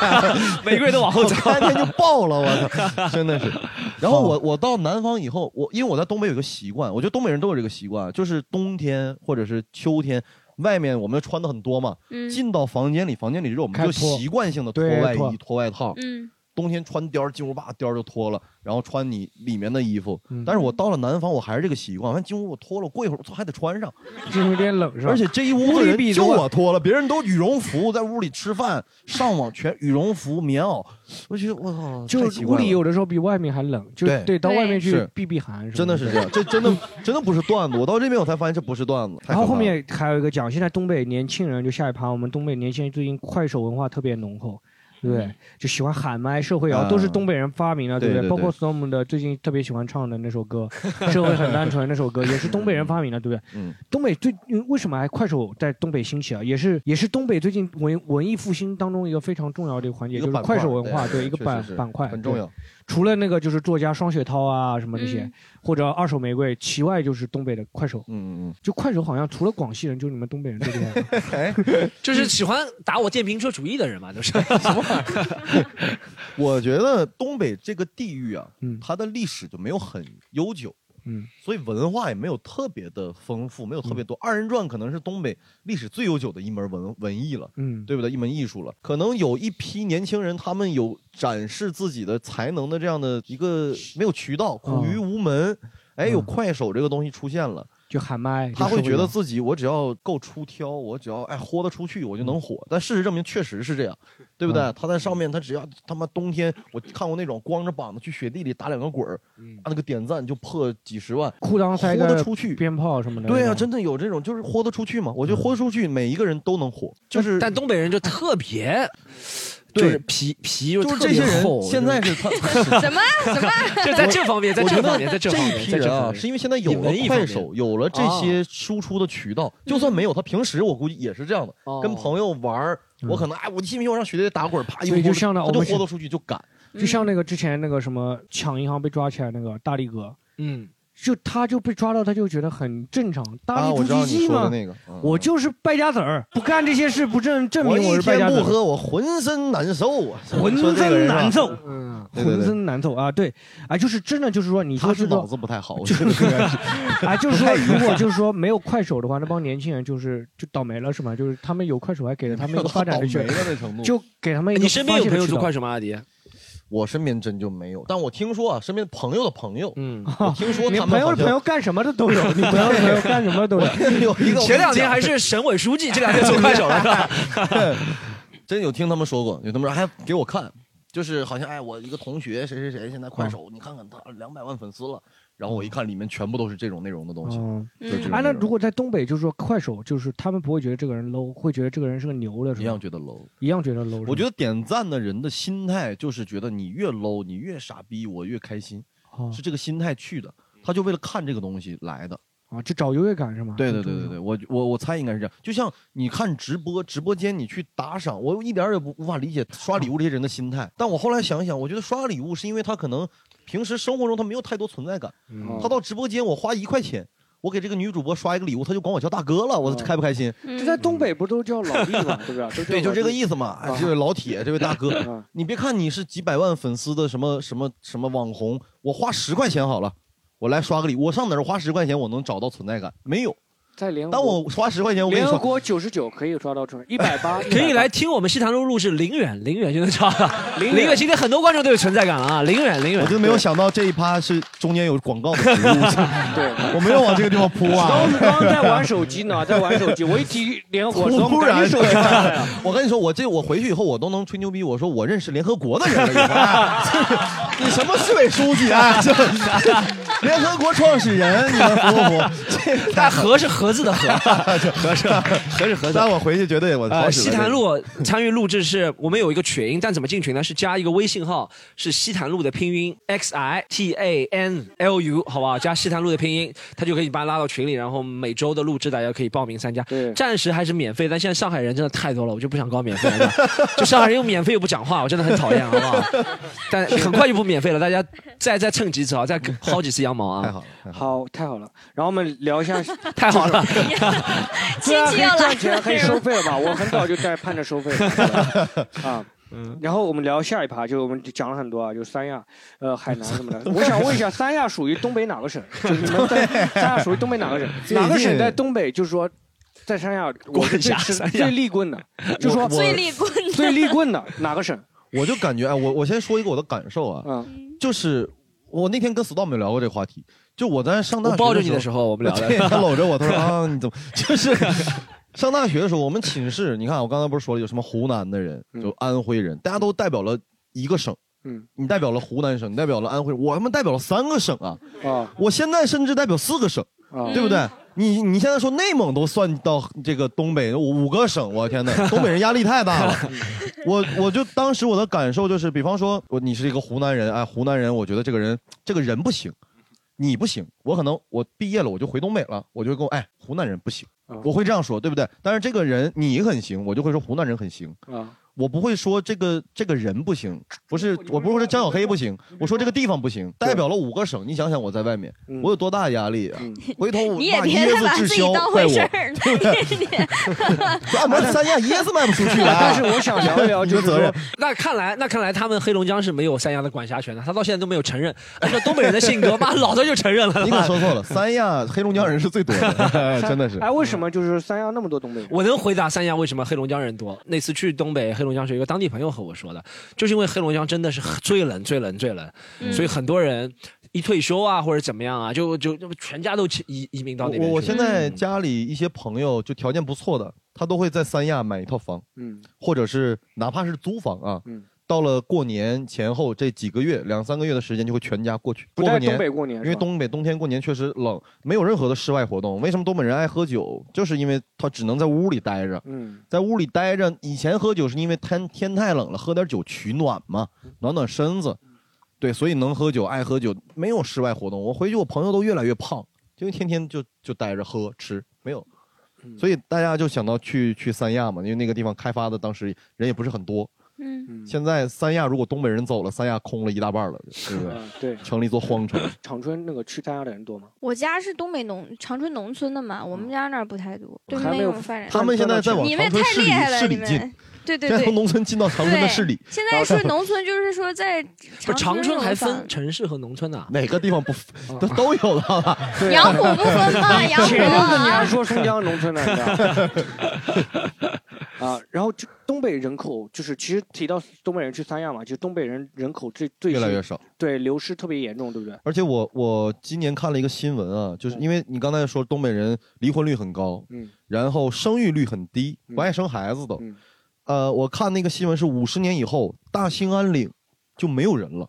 每个月都往后走。
三天就爆了，我操，真的是。然后我我到南方以后，我因为我在东北有个习惯，我觉得东北人都有这个习惯，就是冬天或者是秋天。外面我们穿的很多嘛，
嗯。
进到房间里，房间里热，我们就
开脱。
习惯性的脱外衣、脱外套。
嗯，
冬天穿貂儿进屋把貂儿就脱了，然后穿你里面的衣服。
嗯
但是我到了南方，我还是这个习惯，完进屋我脱了，过一会儿我操还得穿上，
就有点冷是吧？
而且这一屋子人就我脱了，别人都羽绒服在屋里吃饭、上网全羽绒服、棉袄，我觉得我靠，
就屋里有的时候比外面还冷，就
对
对，到外面去避避寒
真的是这样，这真的真的不是段子。我到这边我才发现这不是段子。
然后后面还有一个讲，现在东北年轻人就下一趴，我们东北年轻人最近快手文化特别浓厚，对不对？就喜欢喊麦、社会摇，
啊
都是东北人发明的，对不
对对
包括
对
Storm 的最近特别喜欢唱的那首歌《社会很单纯》那首歌，也是东北人发明的，对不对？
嗯，
东北最嗯为什么还快手在东北兴起啊？也是也是东北最近文文艺复兴当中一个非常重要的一个环节，就是快手文化，
对
对一个板板块
很重要
除了那个就是作家双雪涛啊什么这些，
嗯
或者二手玫瑰，其外就是东北的快手。
嗯嗯嗯
就快手好像除了广西人，就是你们东北人这边，哎。
就是喜欢打我电瓶车主意的人嘛，就是。
嗯，我觉得东北这个地域啊，
嗯
它的历史就没有很悠久，
嗯，
所以文化也没有特别的丰富，没有特别多。二人转可能是东北历史最悠久的一门文文艺了，
嗯，
对不对？一门艺术了。可能有一批年轻人，他们有展示自己的才能的这样的一个没有渠道，苦于无门。哎，有快手这个东西出现了。
就喊麦，
他会觉得自己我只要够出挑，我只要哎豁得出去，我就能火。但事实证明确实是这样，对不对？
嗯
他在上面，他只要他妈冬天，我看过那种光着膀子去雪地里打两个滚儿，啊那个点赞就破几十万，
裤裆塞
豁得出去。
鞭炮什么的。
对啊，真的有这种，就是豁得出去嘛。我觉得豁得出去，每一个人都能火，就是
但东北人就特别，就
对
是皮皮
就是
特别
这些人
厚
现在是他
什么 什么？
就在这方面，在这方面，在这
这
方面，
一批人啊，
在这方面
是因为现在有了快手，有了这些输出的渠道，就算没有，他平时我估计也是这样的，
哦
跟朋友玩儿，我可能哎，我信不信我让雪地里打滚儿，啪一豁
对就像那
就豁得出去就敢。
就像那个之前那个什么抢银行被抓起来那个大力哥，
嗯，
就他就被抓到，他就觉得很正常，大出
我知道你
奇迹嘛。
的那个，嗯
我就是败家子儿，不干这些事不证证明
我一
是败家子儿。
天不喝，我浑身难受啊，
浑身难受，
嗯，
对对对
浑身难受啊！对，啊，就是真的，就是说，你说这个
他是脑子不太好，我
就
是
啊，就是说，如果就是说没有快手的话，那帮年轻人就是就倒霉了，是吗？就是他们有快手，还给了他们一个发展的机会
倒霉了那程度
就给他们一个
你身边有朋友做快手吗？阿迪？
我身边真就没有，但我听说啊，身边朋友的朋友，
嗯，
我听说
你
他们
朋友的朋友干什么的都有，你朋友的朋友干什么的都有。
有一个，
前两天还是省委书记，这两天做快手了，是吧？
真有听他们说过，有他们说还给我看，就是好像哎，我一个同学谁谁谁现在快手，你看看他两百万粉丝了，然后我一看里面全部都是这种内容的东西，
嗯，
就
那如果在东北，就是说快手，就是他们不会觉得这个人 low，会觉得这个人是个牛的，
一样？觉得 low。
一样觉得 low。
我觉得点赞的人的心态就是觉得你越 low，你越傻逼，我越开心，
哦
是这个心态去的。他就为了看这个东西来的。
啊，就找优越感是吗？
对对对对对，我我我猜应该是这样。就像你看直播，直播间你去打赏，我一点儿也不无法理解刷礼物这些人的心态。但我后来想想，我觉得刷礼物是因为他可能平时生活中他没有太多存在感，
嗯
他到直播间我花一块钱。我给这个女主播刷一个礼物，他就管我叫大哥了，我开不开心？
这在东北不都叫老弟嘛，对不对？
对，就这个意
思。
嘛。哎，这位老铁，这位大哥
啊，
你别看你是几百万粉丝的什么什么什么网红，我花十块钱好了，我来刷个礼物，我上哪儿花十块钱我能找到存在感？没有。
在联合
当我花十块钱，我跟你说，
联合国九十九可以抓到存，一百八
可以来听我们西塘路路是零元，零元就能抓到。
零元
零元，今天很多观众都有存在感了啊！零元，零元，
我就没有想到这一趴是中间有广告的植入，
对。
我没有往这个地方扑啊。
刚刚在玩手机呢，在玩手机，我一提联合国，
突然，
手机拿来了。
我跟你说，我这我回去以后，我都能吹牛逼。我说我认识联合国的人了以后，哎你什么市委书记啊？这联合国创始人，你们服不服？这
但盒是盒子的 盒，盒是盒是盒子。
但我回去绝对我
西坛路参与录制是我们有一个群，但怎么进群呢？是加一个微信号，是西坛路的拼音 x i t a n l u，好不好？加西坛路的拼音，他就可以把他拉到群里，然后每周的录制大家可以报名参加。
对
暂时还是免费，但现在上海人真的太多了，我就不想搞免费了。就上海人又免费又不讲话，我真的很讨厌，好不好？但很快就不免费了，大家再再蹭几次啊，再薅几次羊毛啊！
太好了，太好
太好了。然后我们聊一下，
太好了，
亲戚要来
赚钱，可以收费了吧？我很早就在盼着收费了 啊。嗯，然后我们聊下一趴，就我们讲了很多啊，就三亚、呃海南什么的。我想问一下，三亚属于东北哪个省？就是你们在三亚属于东北哪个省？哪个省在东北？就是说，在三亚，我是最吃
三亚
最利棍的，就说
我
最立棍的
最立棍的哪个省？
我就感觉哎，我我先说一个我的感受啊，
嗯，
就是我那天跟 Storm 有聊过这个话题，就我在上大学
抱着你的
的
时候，我们聊的。
他搂着我，他说 啊，你怎么就是上大学的时候，我们寝室，你看我刚才不是说了有什么湖南的人，
嗯
就安徽人，大家都代表了一个省。
嗯
你代表了湖南省，你代表了安徽，我他妈代表了三个省啊！
啊
我现在甚至代表四个省，
啊
对不对？你你现在说内蒙都算到这个东北五个省，我天哪，东北人压力太大了。我我就当时我的感受就是，比方说我你是一个湖南人，哎，湖南人，我觉得这个人这个人不行，你不行，我可能我毕业了我就回东北了，我就跟我哎湖南人不行，我会这样说，对不对？但是这个人你很行，我就会说湖南人很行。
啊，
我不会说这个这个人不行，不是我不是说江小黑不行，我说这个地方不行，代表了五个省。你想想我在外面，我有多大压力啊！回头我
你也别太把
子滞销
自己当
怪我，
回事儿，
对不对？按摩三亚椰子卖不出去
但是我想聊一聊，
你
就是说
的责任。
那看来，那看来他们黑龙江是没有三亚的管辖权的，他到现在都没有承认。按照东北人的性格，妈老早就承认了。
你可说错了，三亚黑龙江人是最多的，真的是。
哎，为什么就是三亚那么多东北人？
我能回答三亚为什么黑龙江人多。那次去东北黑龙江是有一个当地朋友和我说的，就是因为黑龙江真的是最冷、最冷、最冷，
嗯
所以很多人一退休啊或者怎么样啊，就就就全家都移移民到那边。
我我现在家里一些朋友就条件不错的，他都会在三亚买一套房，
嗯
或者是哪怕是租房啊，
嗯，
到了过年前后这几个月两三个月的时间，就会全家过去
不在
过个年。
东北过年，
因为东北冬天过年确实冷，没有任何的室外活动。为什么东北人爱喝酒？就是因为他只能在屋里待着，
嗯
在屋里待着。以前喝酒是因为天天太冷了，喝点酒取暖嘛，暖暖身子。对，所以能喝酒，爱喝酒，没有室外活动。我回去，我朋友都越来越胖，因为天天就就待着喝吃，没有。
嗯
所以大家就想到去去三亚嘛，因为那个地方开发的当时人也不是很多。
嗯，
现在三亚如果东北人走了，三亚空了一大半了，对不对？
嗯对，
成了一座荒城。
长春那个去三亚的人多吗？
我家是东北农长春农村的嘛，我们家那儿不太多，对
还没有
那种发展。
他们现在在往
你们
长春市里
太厉害了，
市里进，
对对对
现在从，农村进到长春的市里，
现在是农村，就是说在
不长春还分城市和农村呢、
哪个地方不都 都有的。吧？
对
杨浦不分吗？杨浦
你还
啊，
说松江农村呢，啊，然后就东北人口就是，其实提到东北人去三亚嘛，就东北人人口最最
越来越少。
对流失特别严重，对不对？
而且我我今年看了一个新闻啊，就是因为你刚才说东北人离婚率很高，
嗯
然后生育率很低，
嗯
不爱生孩子都。
嗯
呃，我看那个新闻是五十年以后，大兴安岭就没有人了。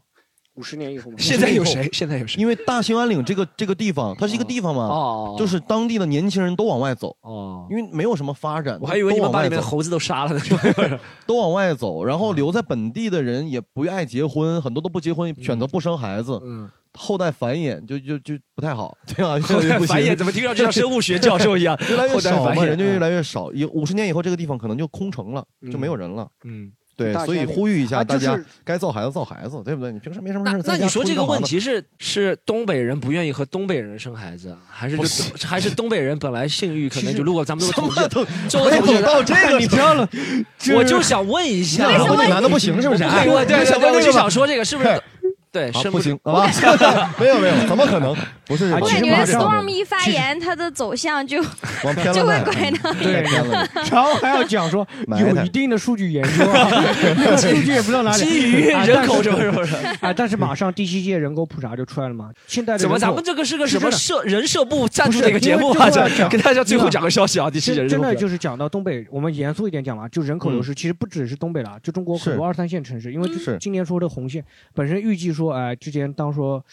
五十年以后嘛，
现在有谁？现在有谁？
因为大兴安岭这个这个地方，它是一个地方嘛，
哦，
就是当地的年轻人都往外走，
哦，
因为没有什么发展。
我还以为你们把里面的
都往外走
猴子都杀了呢。
都往外走，然后留在本地的人也不爱结婚，很多都不结婚，选择不生孩子，
嗯，
后代繁衍就就就不太好，对吧，
后代繁衍怎么听上去像生物学教授一样？
越来越
后代
少嘛，
繁衍
人就越来越少。有五十年以后，这个地方可能就空城了，就没有人了。
嗯，
对，所以呼吁一下大家该造孩子造孩子，对不对？你平时没什么
那
事，
那你说这个问题是是东北人不愿意和东北人生孩子，还是还是东北人本来性欲可能就如果咱们都
什
统计
么都
做个统计
到这个
你不要了，
我就想问一下，
男的不男的不行是不是？哎
对对对对，我就
想
说这个是不是？对，
好，不行，好吧？没有没有，怎么可能？不是，
啊
我感觉 Storm 一发言，他的走向就
往偏了
就会拐到
对。然后还要讲说有一定的数据研究啊，数据也不知道哪里。
基于
啊
人口
但是
是不是？
啊，但是马上第七届人口普查就出来了嘛，现在
怎么咱们这个是个什么社人社部赞助的一个节目啊？跟大家最后讲个消息啊，第七届人口
真真的就是讲到东北，我们严肃一点讲嘛，就人口流失，其实不只是东北了，就中国很多二三线城市，因为是今年说的红线，本身预计说，说哎，之前当说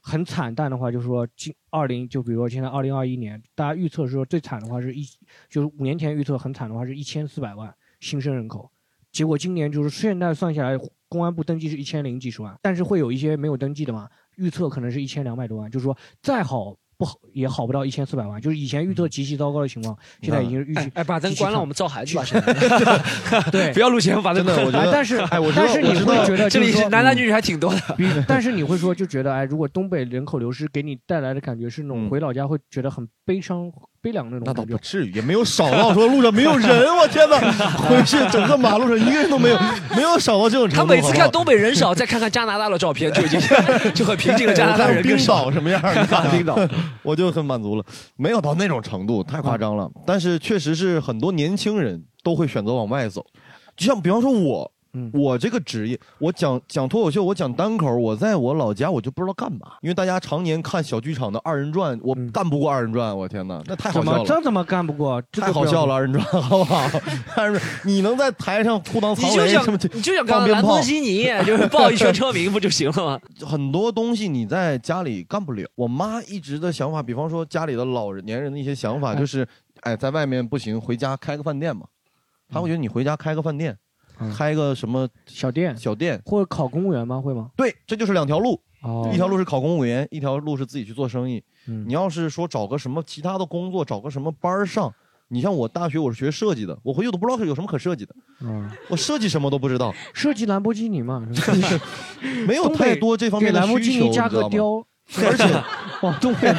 很惨淡的话，就是说今二零，就比如说现在二零二一年，大家预测说最惨的话是一，就是五年前预测很惨的话是一千四百万新生人口，结果今年就是现在算下来，公安部登记是一千零几十万，但是会有一些没有登记的嘛，预测可能是一千两百多万，就是说再好。不好也好不到一千四百万，就是以前预测极其糟糕的情况，现在已经是预计
哎哎，把灯关了，我们造孩子吧。
对。
不要录节目，把灯
真的，我觉得，
哎但是
哎，我
但是你会觉得
这里
是
男男女女还挺多的。
但是你会说，就觉得哎，如果东北人口流失给你带来的感觉是那种
嗯。
回老家会觉得很悲伤、悲凉那种
那倒。不至于，也没有少到说路上没有人，我天哪！回去整个马路上一个人都没有，没有少到这种程度。
他每次看东北人少，再看看加拿大的照片，就已经 就很平静的。加拿大人
冰
更少。
岛什么样？你看
冰岛，
我就很满足了，没有到那种程度，太夸张了。但是确实是很多年轻人都会选择往外走，就像比方说我，
嗯
我这个职业，我讲讲脱口秀，我讲单口，我在我老家我就不知道干嘛，因为大家常年看小剧场的二人转，我干不过二人转，我天哪，那太好
怎么
笑了。
这怎么干不过？这个
太好
不要
笑了，二人转好不好？二人转，你能在台上裤裆藏
你就想
雷什么？
你就想干兰博基尼，就是报一圈车名不就行了吗？
很多东西你在家里干不了。我妈一直的想法，比方说家里的老人年人的一些想法，就是，哎，在外面不行，回家开个饭店嘛。她会觉得你回家开个饭店，开个什么
小店，
小店。
或者考公务员吗？会吗？
对，这就是两条路。
哦。
一条路是考公务员，一条路是自己去做生意。
嗯。
你要是说找个什么其他的工作，找个什么班儿上，你像我大学我是学设计的，我回去都不知道有什么可设计的，
嗯，
我设计什么都不知道，
设计兰博基尼嘛，
没有
东北
太多这方面的
给兰博
需求，
基尼加
你知道 而且
往东北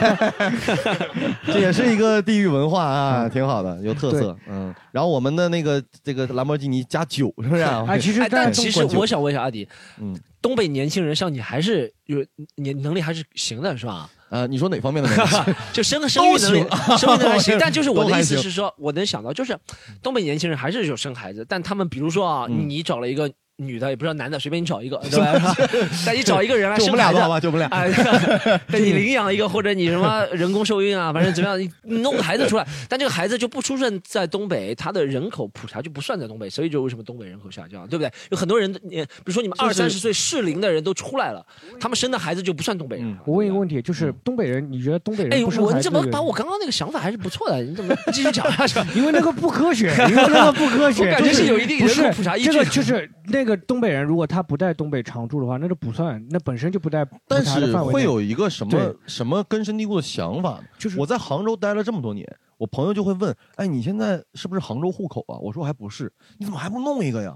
这也是一个地域文化啊，挺好的，有特色。嗯，然后我们的那个这个兰博基尼加酒是不是啊？
哎其实
哎但其实我想问一下阿迪，
嗯，
东北年轻人像你还是有你能力还是行的是吧？
呃，你说哪方面的能力？
就生生育能力，生育能力 还行。但就是我的意思是说，我能想到，就是东北年轻人还是有生孩子，但他们比如说啊，
嗯
你找了一个女的，也不知道男的，随便你找一个，对吧？但你找一个人来生孩子
们俩吧好吧，就我们俩。
哎，对你领养一个，或者你什么人工受孕啊，反正怎么样，你弄个孩子出来，但这个孩子就不出生在东北，他的人口普查就不算在东北，所以就为什么东北人口下降，对不对？有很多人，你比如说你们二三十岁适龄的人都出来了，他们生的孩子就不算东北人。
我问一个问题，就是东北人，你觉得东北
哎，
人哎
我你怎么？把我刚刚那个想法还是不错的？你怎么继续讲下去？
因为那个不科学，因为那个不科学，
我感觉
是
有一定
是
人口普查依据
这个就是那个东北人，如果他不在东北常住的话，那就不算，那本身就不在
但是会有一个什么什么根深蒂固的想法，
就是
我在杭州待了这么多年，我朋友就会问，哎，你现在是不是杭州户口啊？我说还不是，你怎么还不弄一个呀？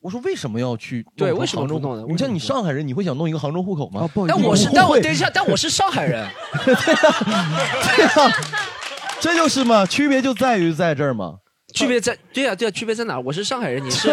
我说为什么要去
对为什么不弄呢
你像你上海人，你会想弄一个杭州户口吗？
哦
但我是，但我等一下，但我是上海人。
对呀，这就是嘛，区别就在于在这儿嘛。
区别在对呀、对呀、区别在哪？我是上海人，你是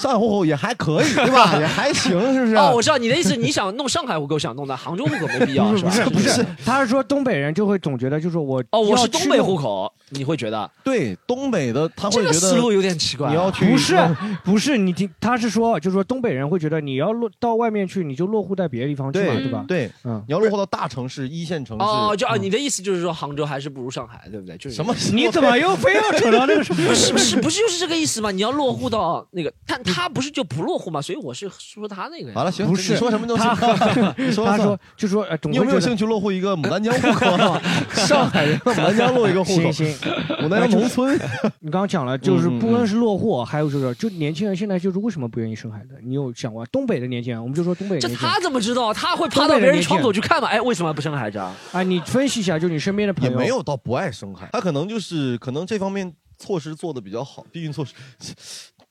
上海户口也还可以，对吧？也还行，是不是？
哦，我知道你的意思，你想弄上海户口，想弄的杭州户口没必要，
是
吧？
不是不是，他是说东北人就会总觉得就是我
哦，我是东北户口，你会觉得
对东北的，他会觉得
个思路有点奇怪啊。
你要去
不是不是，你听他是说，就是说东北人会觉得你要落到外面去，你就落户在别的地方去嘛，
对
对吧？
对，
嗯，
你要落户到大城市、一线城市。
哦，就啊，你的意思就是说杭州还是不如上海，对不对？就是
什么？
你怎么又非要扯到那个什么？
不是不是不是就是这个意思嘛？你要落户到那个，但他不是就不落户嘛？所以我是说他那个呀。
好了，行，
不是
你说什么都行
他。
你说
他说就说呃，
你有没有兴趣落户一个牡丹江户口啊？上海人 牡丹江落一个户口
行，行，
牡丹江农村。
你刚刚讲了，就是不光是落户，还有就是，就年轻人现在就是为什么不愿意生孩子？你有想过东北的年轻人？我们就说东北的
这
年轻人
他怎么知道？他会趴到别人窗口去看吗？哎，为什么不生孩子啊？
啊，你分析一下，就你身边的朋友
也
友，
没有到不爱生孩子，他可能就是可能这方面措施做的比较好，避孕措施，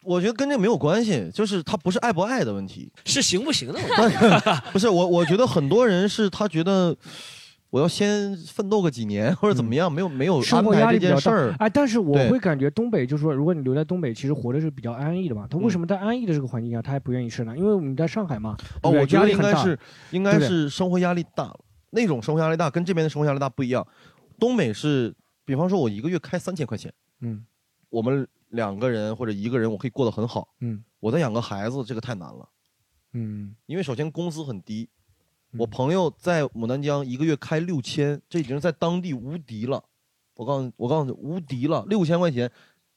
我觉得跟这没有关系，就是他不是爱不爱的问题，
是行不行的问题。
不是我，我觉得很多人是他觉得我要先奋斗个几年或者怎么样，没有没有
生
安排这
活压力比较
件事儿
大。。哎，但是我会感觉东北就是说，如果你留在东北，其实活的是比较安逸的嘛。他为什么在安逸的这个环境下，他还不愿意生呢？因为你在上海嘛，
哦，我觉得应该是应该是生活压力大了，那种生活压力大跟这边的生活压力大不一样。东北是，比方说我一个月开三千块钱，
嗯
我们两个人或者一个人我可以过得很好。
嗯
我再养个孩子，这个太难了，
嗯，
因为首先工资很低。我朋友在牡丹江一个月开六千，这已经在当地无敌了。我告诉你，我告诉你，无敌了，六千块钱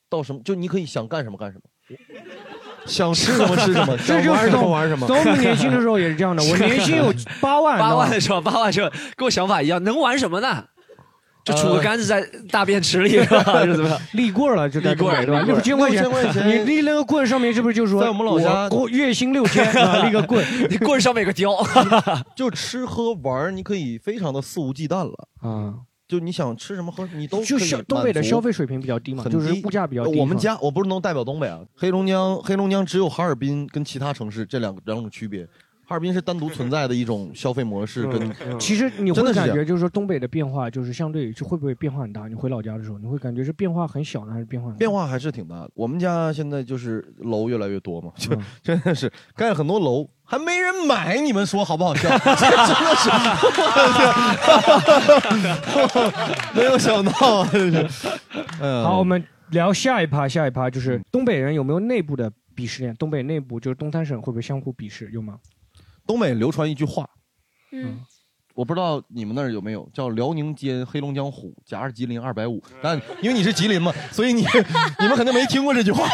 到什么就你可以想干什么干什么，想吃什么吃什么，想玩什么玩什么。
从我们年轻的时候也是这样的，我年薪有八万，
八万
你知道吗
的时候，八万的时候跟我想法一样，能玩什么呢？就杵个杆子在大便池里是吧？是怎么样？
立棍儿了，就
立棍儿
东北对吧？六千块钱
，6000块钱
你立那个棍上面是不是就是说，
在我们老家
我月薪六千啊，立个棍，
你棍上面有个雕，
就吃喝玩儿，你可以非常的肆无忌惮了。
啊，
就你想吃什么喝，你都
就消东北的消费水平比较低嘛，就是物价比较低。
我们家我不是能代表东北啊，黑龙江黑龙江只有哈尔滨跟其他城市这两个两种区别。哈尔滨是单独存在的一种消费模式，跟
嗯其实你会
真的是这样
感觉就是说东北的变化，就是相对就会不会变化很大？你回老家的时候，你会感觉是变化很小呢，还是变化很大
变化还是挺大的。我们家现在就是楼越来越多嘛，就
嗯
真的是盖了很多楼，还没人买，你们说好不好笑？这 真的是，没有想到啊，真是。嗯
好，我们聊下一趴，下一趴就是东北人有没有内部的鄙视链？东北内部就是东三省会不会相互鄙视？有吗？
东北流传一句话，
嗯，
我不知道你们那儿有没有叫辽宁尖，黑龙江虎，甲二吉林二百五。但因为你是吉林嘛，所以你 你们肯定没听过这句话，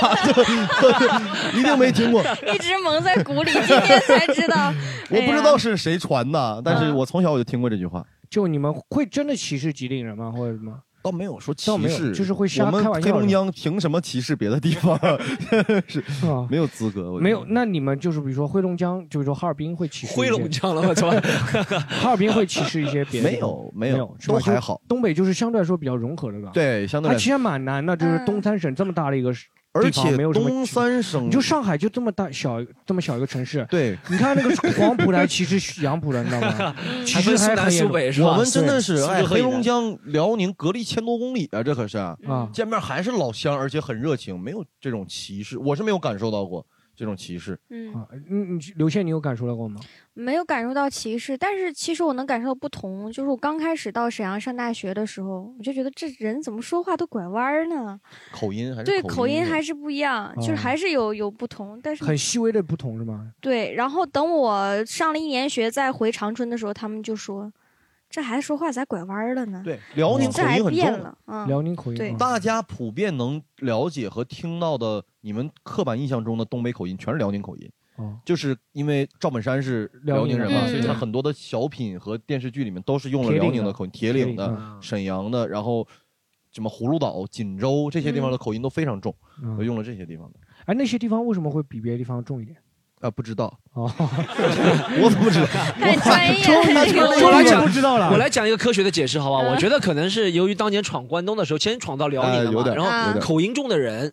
一定没听过。
一直蒙在鼓里，今天才知道。
我不知道是谁传的，但是我从小我就听过这句话。
就你们会真的歧视吉林人吗？或者什么？
倒没有说歧
倒没有
视，
就是会瞎
我们
开玩笑
黑龙江凭什么歧视别的地方？是
啊
没有资格。我觉得
没有，那你们就是比如说黑龙江，就是说哈尔滨会歧视
黑龙江了我操
哈尔滨会歧视一些别的地
没
方
有没有
是吧
都还好。
就东北就是相对来说比较融合的吧？
对相对来说
它其实蛮难的，就是东三省这么大的一个
而且
没有什么
东三省
你就上海就这么大小这么小一个城市，
对，
你看那个 黄浦来歧视杨浦人，你知道吗？其实还很严重
苏北是吧？
我们真的是黑龙江、辽宁隔了一千多公里啊，这可是
啊。
见面还是老乡，而且很热情，没有这种歧视，我是没有感受到过这种歧视。
嗯
啊，你你刘倩，你有感受到过吗？
没有感受到歧视，但是其实我能感受到不同。就是我刚开始到沈阳上大学的时候，我就觉得这人怎么说话都拐弯儿呢？
口音还是
对，口音还是不一样，就是
哦
还是有有不同。但是
很细微的不同是吗？
对，然后等我上了一年学再回长春的时候，他们就说，这孩子说话咋拐弯儿了呢？
对，辽宁口音很重
变了，嗯，
辽宁口音
大家普遍能了解和听到的，你们刻板印象中的东北口音全是辽宁口音。
哦，
就是因为赵本山是辽宁人嘛，所以他
嗯
很多的小品和电视剧里面都是用了辽宁的口音，铁岭的沈阳的，然后什么葫芦岛、锦州这些地方的口音都非常重，
嗯
都用了这些地方的。
哎，那些地方为什么会比别的地方重一点？
啊，不知道，
哦，
我怎么知道？
太专业了，这个
我来讲
不知道了
我来讲一个科学的解释，好吧？
嗯
我觉得可能是由于当年闯关东的时候，先闯到辽宁了嘛，然后口音重的人。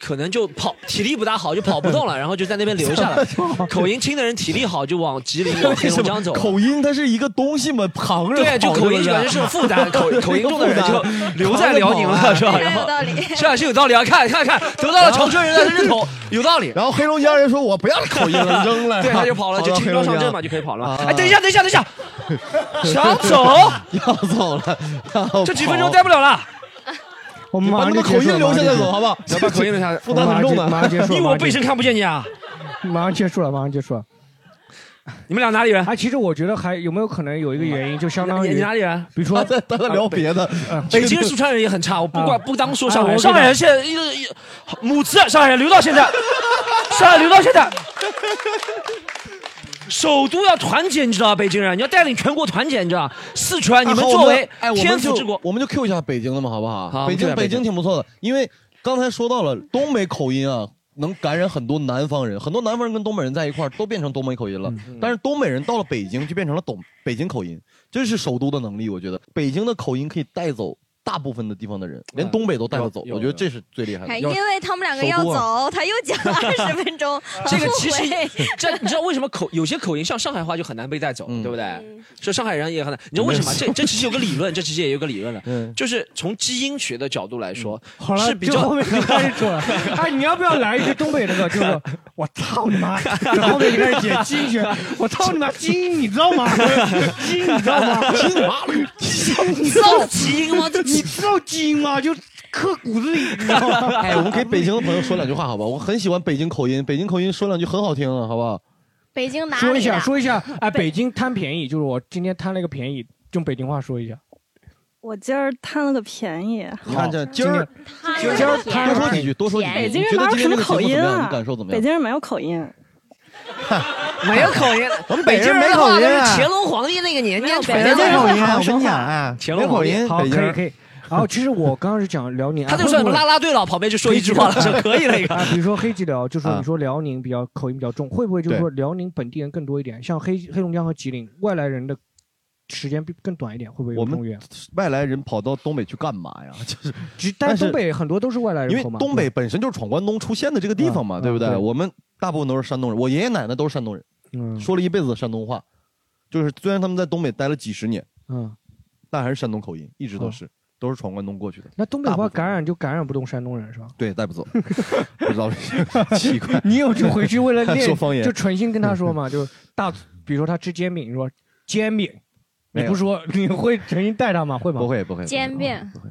可能就跑体力不大好，就跑不动了，然后就在那边留下了。口音轻的人体力好，就往吉林、往黑 龙江走。
口音它是一个东西嘛，旁人
对，啊就口音感觉是种负担，口 口音重的人就留在辽宁了，是吧？然后
很有道理。
是啊，是有道理啊！看看看，得到了长春人的认同，有道理。
然后黑龙江人说：“我不要口音了，扔了。”
对，他就跑了，就轻装上阵嘛，
就
就可以跑了哎，等一下，等一下，等一下，想走，
要走了，
这几分钟
跑
待不了了。
我们
把那个口音留下再走，好不好？
要把口音留下，
负担很重的。
马上结束了，
你以为我背身看不见你啊？
马上结束了，马上结束了。
你们俩哪里人？
哎，其实我觉得还有没有可能有一个原因，就相当于
你哪里人？
比如说
他在在聊别的，
北京四川人也很差，我不管不当说上海上海人现在一一母子，上海人留到现在，上海留到现在。首都要团结，你知道吧？北京人，你要带领全国团结，你知道吧？四川，你们作为天府之国，
我们就 Q 一下北京的嘛，好不好？
好
北
京
京北京挺不错的，因为刚才说到了东北口音啊，能感染很多南方人，很多南方人跟东北人在一块儿都变成东北口音了。
嗯
但是东北人到了北京就变成了东北京口音，这是首都的能力，我觉得北京的口音可以带走大部分的地方的人，连东北都带不走，我觉得这是最厉害
哎，
的。
因为他们两个要走，他又讲了二十分钟，
这个其实
悔
这你知道为什么口有些口音像上海话就很难被带走，
嗯
对不对？说上海人也很难，你知道为什么？这这其实有个理论，这其实也有个理论了，
嗯
就是从基因学的角度来说，
好了，
是比较
就后面就开始说了。哎，你要不要来一句东北那个？就是我操你妈！然后就开始解基因学，我操你妈基因，你知道吗？基因你知道吗？基因妈你知道
基因吗？这
你知道基因吗？就刻骨子里，你知道吗？
哎，我们给北京的朋友说两句话，好吧？我很喜欢北京口音，北京口音说两句很好听啊，好不好？
北京哪
说一下，说一下，哎，北京贪便宜，就是我今天贪了个便宜，用北京话说一下。
我今儿贪了个便宜，
你看这今儿
今
今儿
多说几句，多说几句。
北京人
你觉得
哪有什么口音？啊
你感受怎么样？
北京人没有口音，
没有口音，
我们
北京
人没口音啊，
乾隆皇帝那个年间传
北京人
下来的。
会好好说话。
啊，
乾隆口音
好，
北京人
可以可以。然后其实我刚刚是讲辽宁，
他就算什么啦啦队了，旁边就说一句话了，就 可以了一个。
啊，比如说黑吉辽，就说
啊
你说辽宁比较口音比较重，会不会就是说辽宁本地人更多一点？像黑黑龙江和吉林，外来人的时间比更短一点，会不会有
我们
中原？
外来人跑到东北去干嘛呀？就是
但
但是
是东北很多都是外来人因为。
东北本身就是闯关东出现的这个地方嘛，
嗯
对不对？我们大部分都是山东人，我爷爷奶奶都是山东人，
嗯
说了一辈子的山东话，就是虽然他们在东北待了几十年，
嗯，
但还是山东口音，一直都是，都是闯关东过去的。
那东北话感染就感染不动山东人是吧？
对，带不走，不知道为什么奇怪。
你有就回去为了 练
说方言
就存心跟他说嘛，就大，比如说他吃煎饼，你说煎饼，你不说你会诚心带他吗？会吗？
不会不会，
煎饼
不会。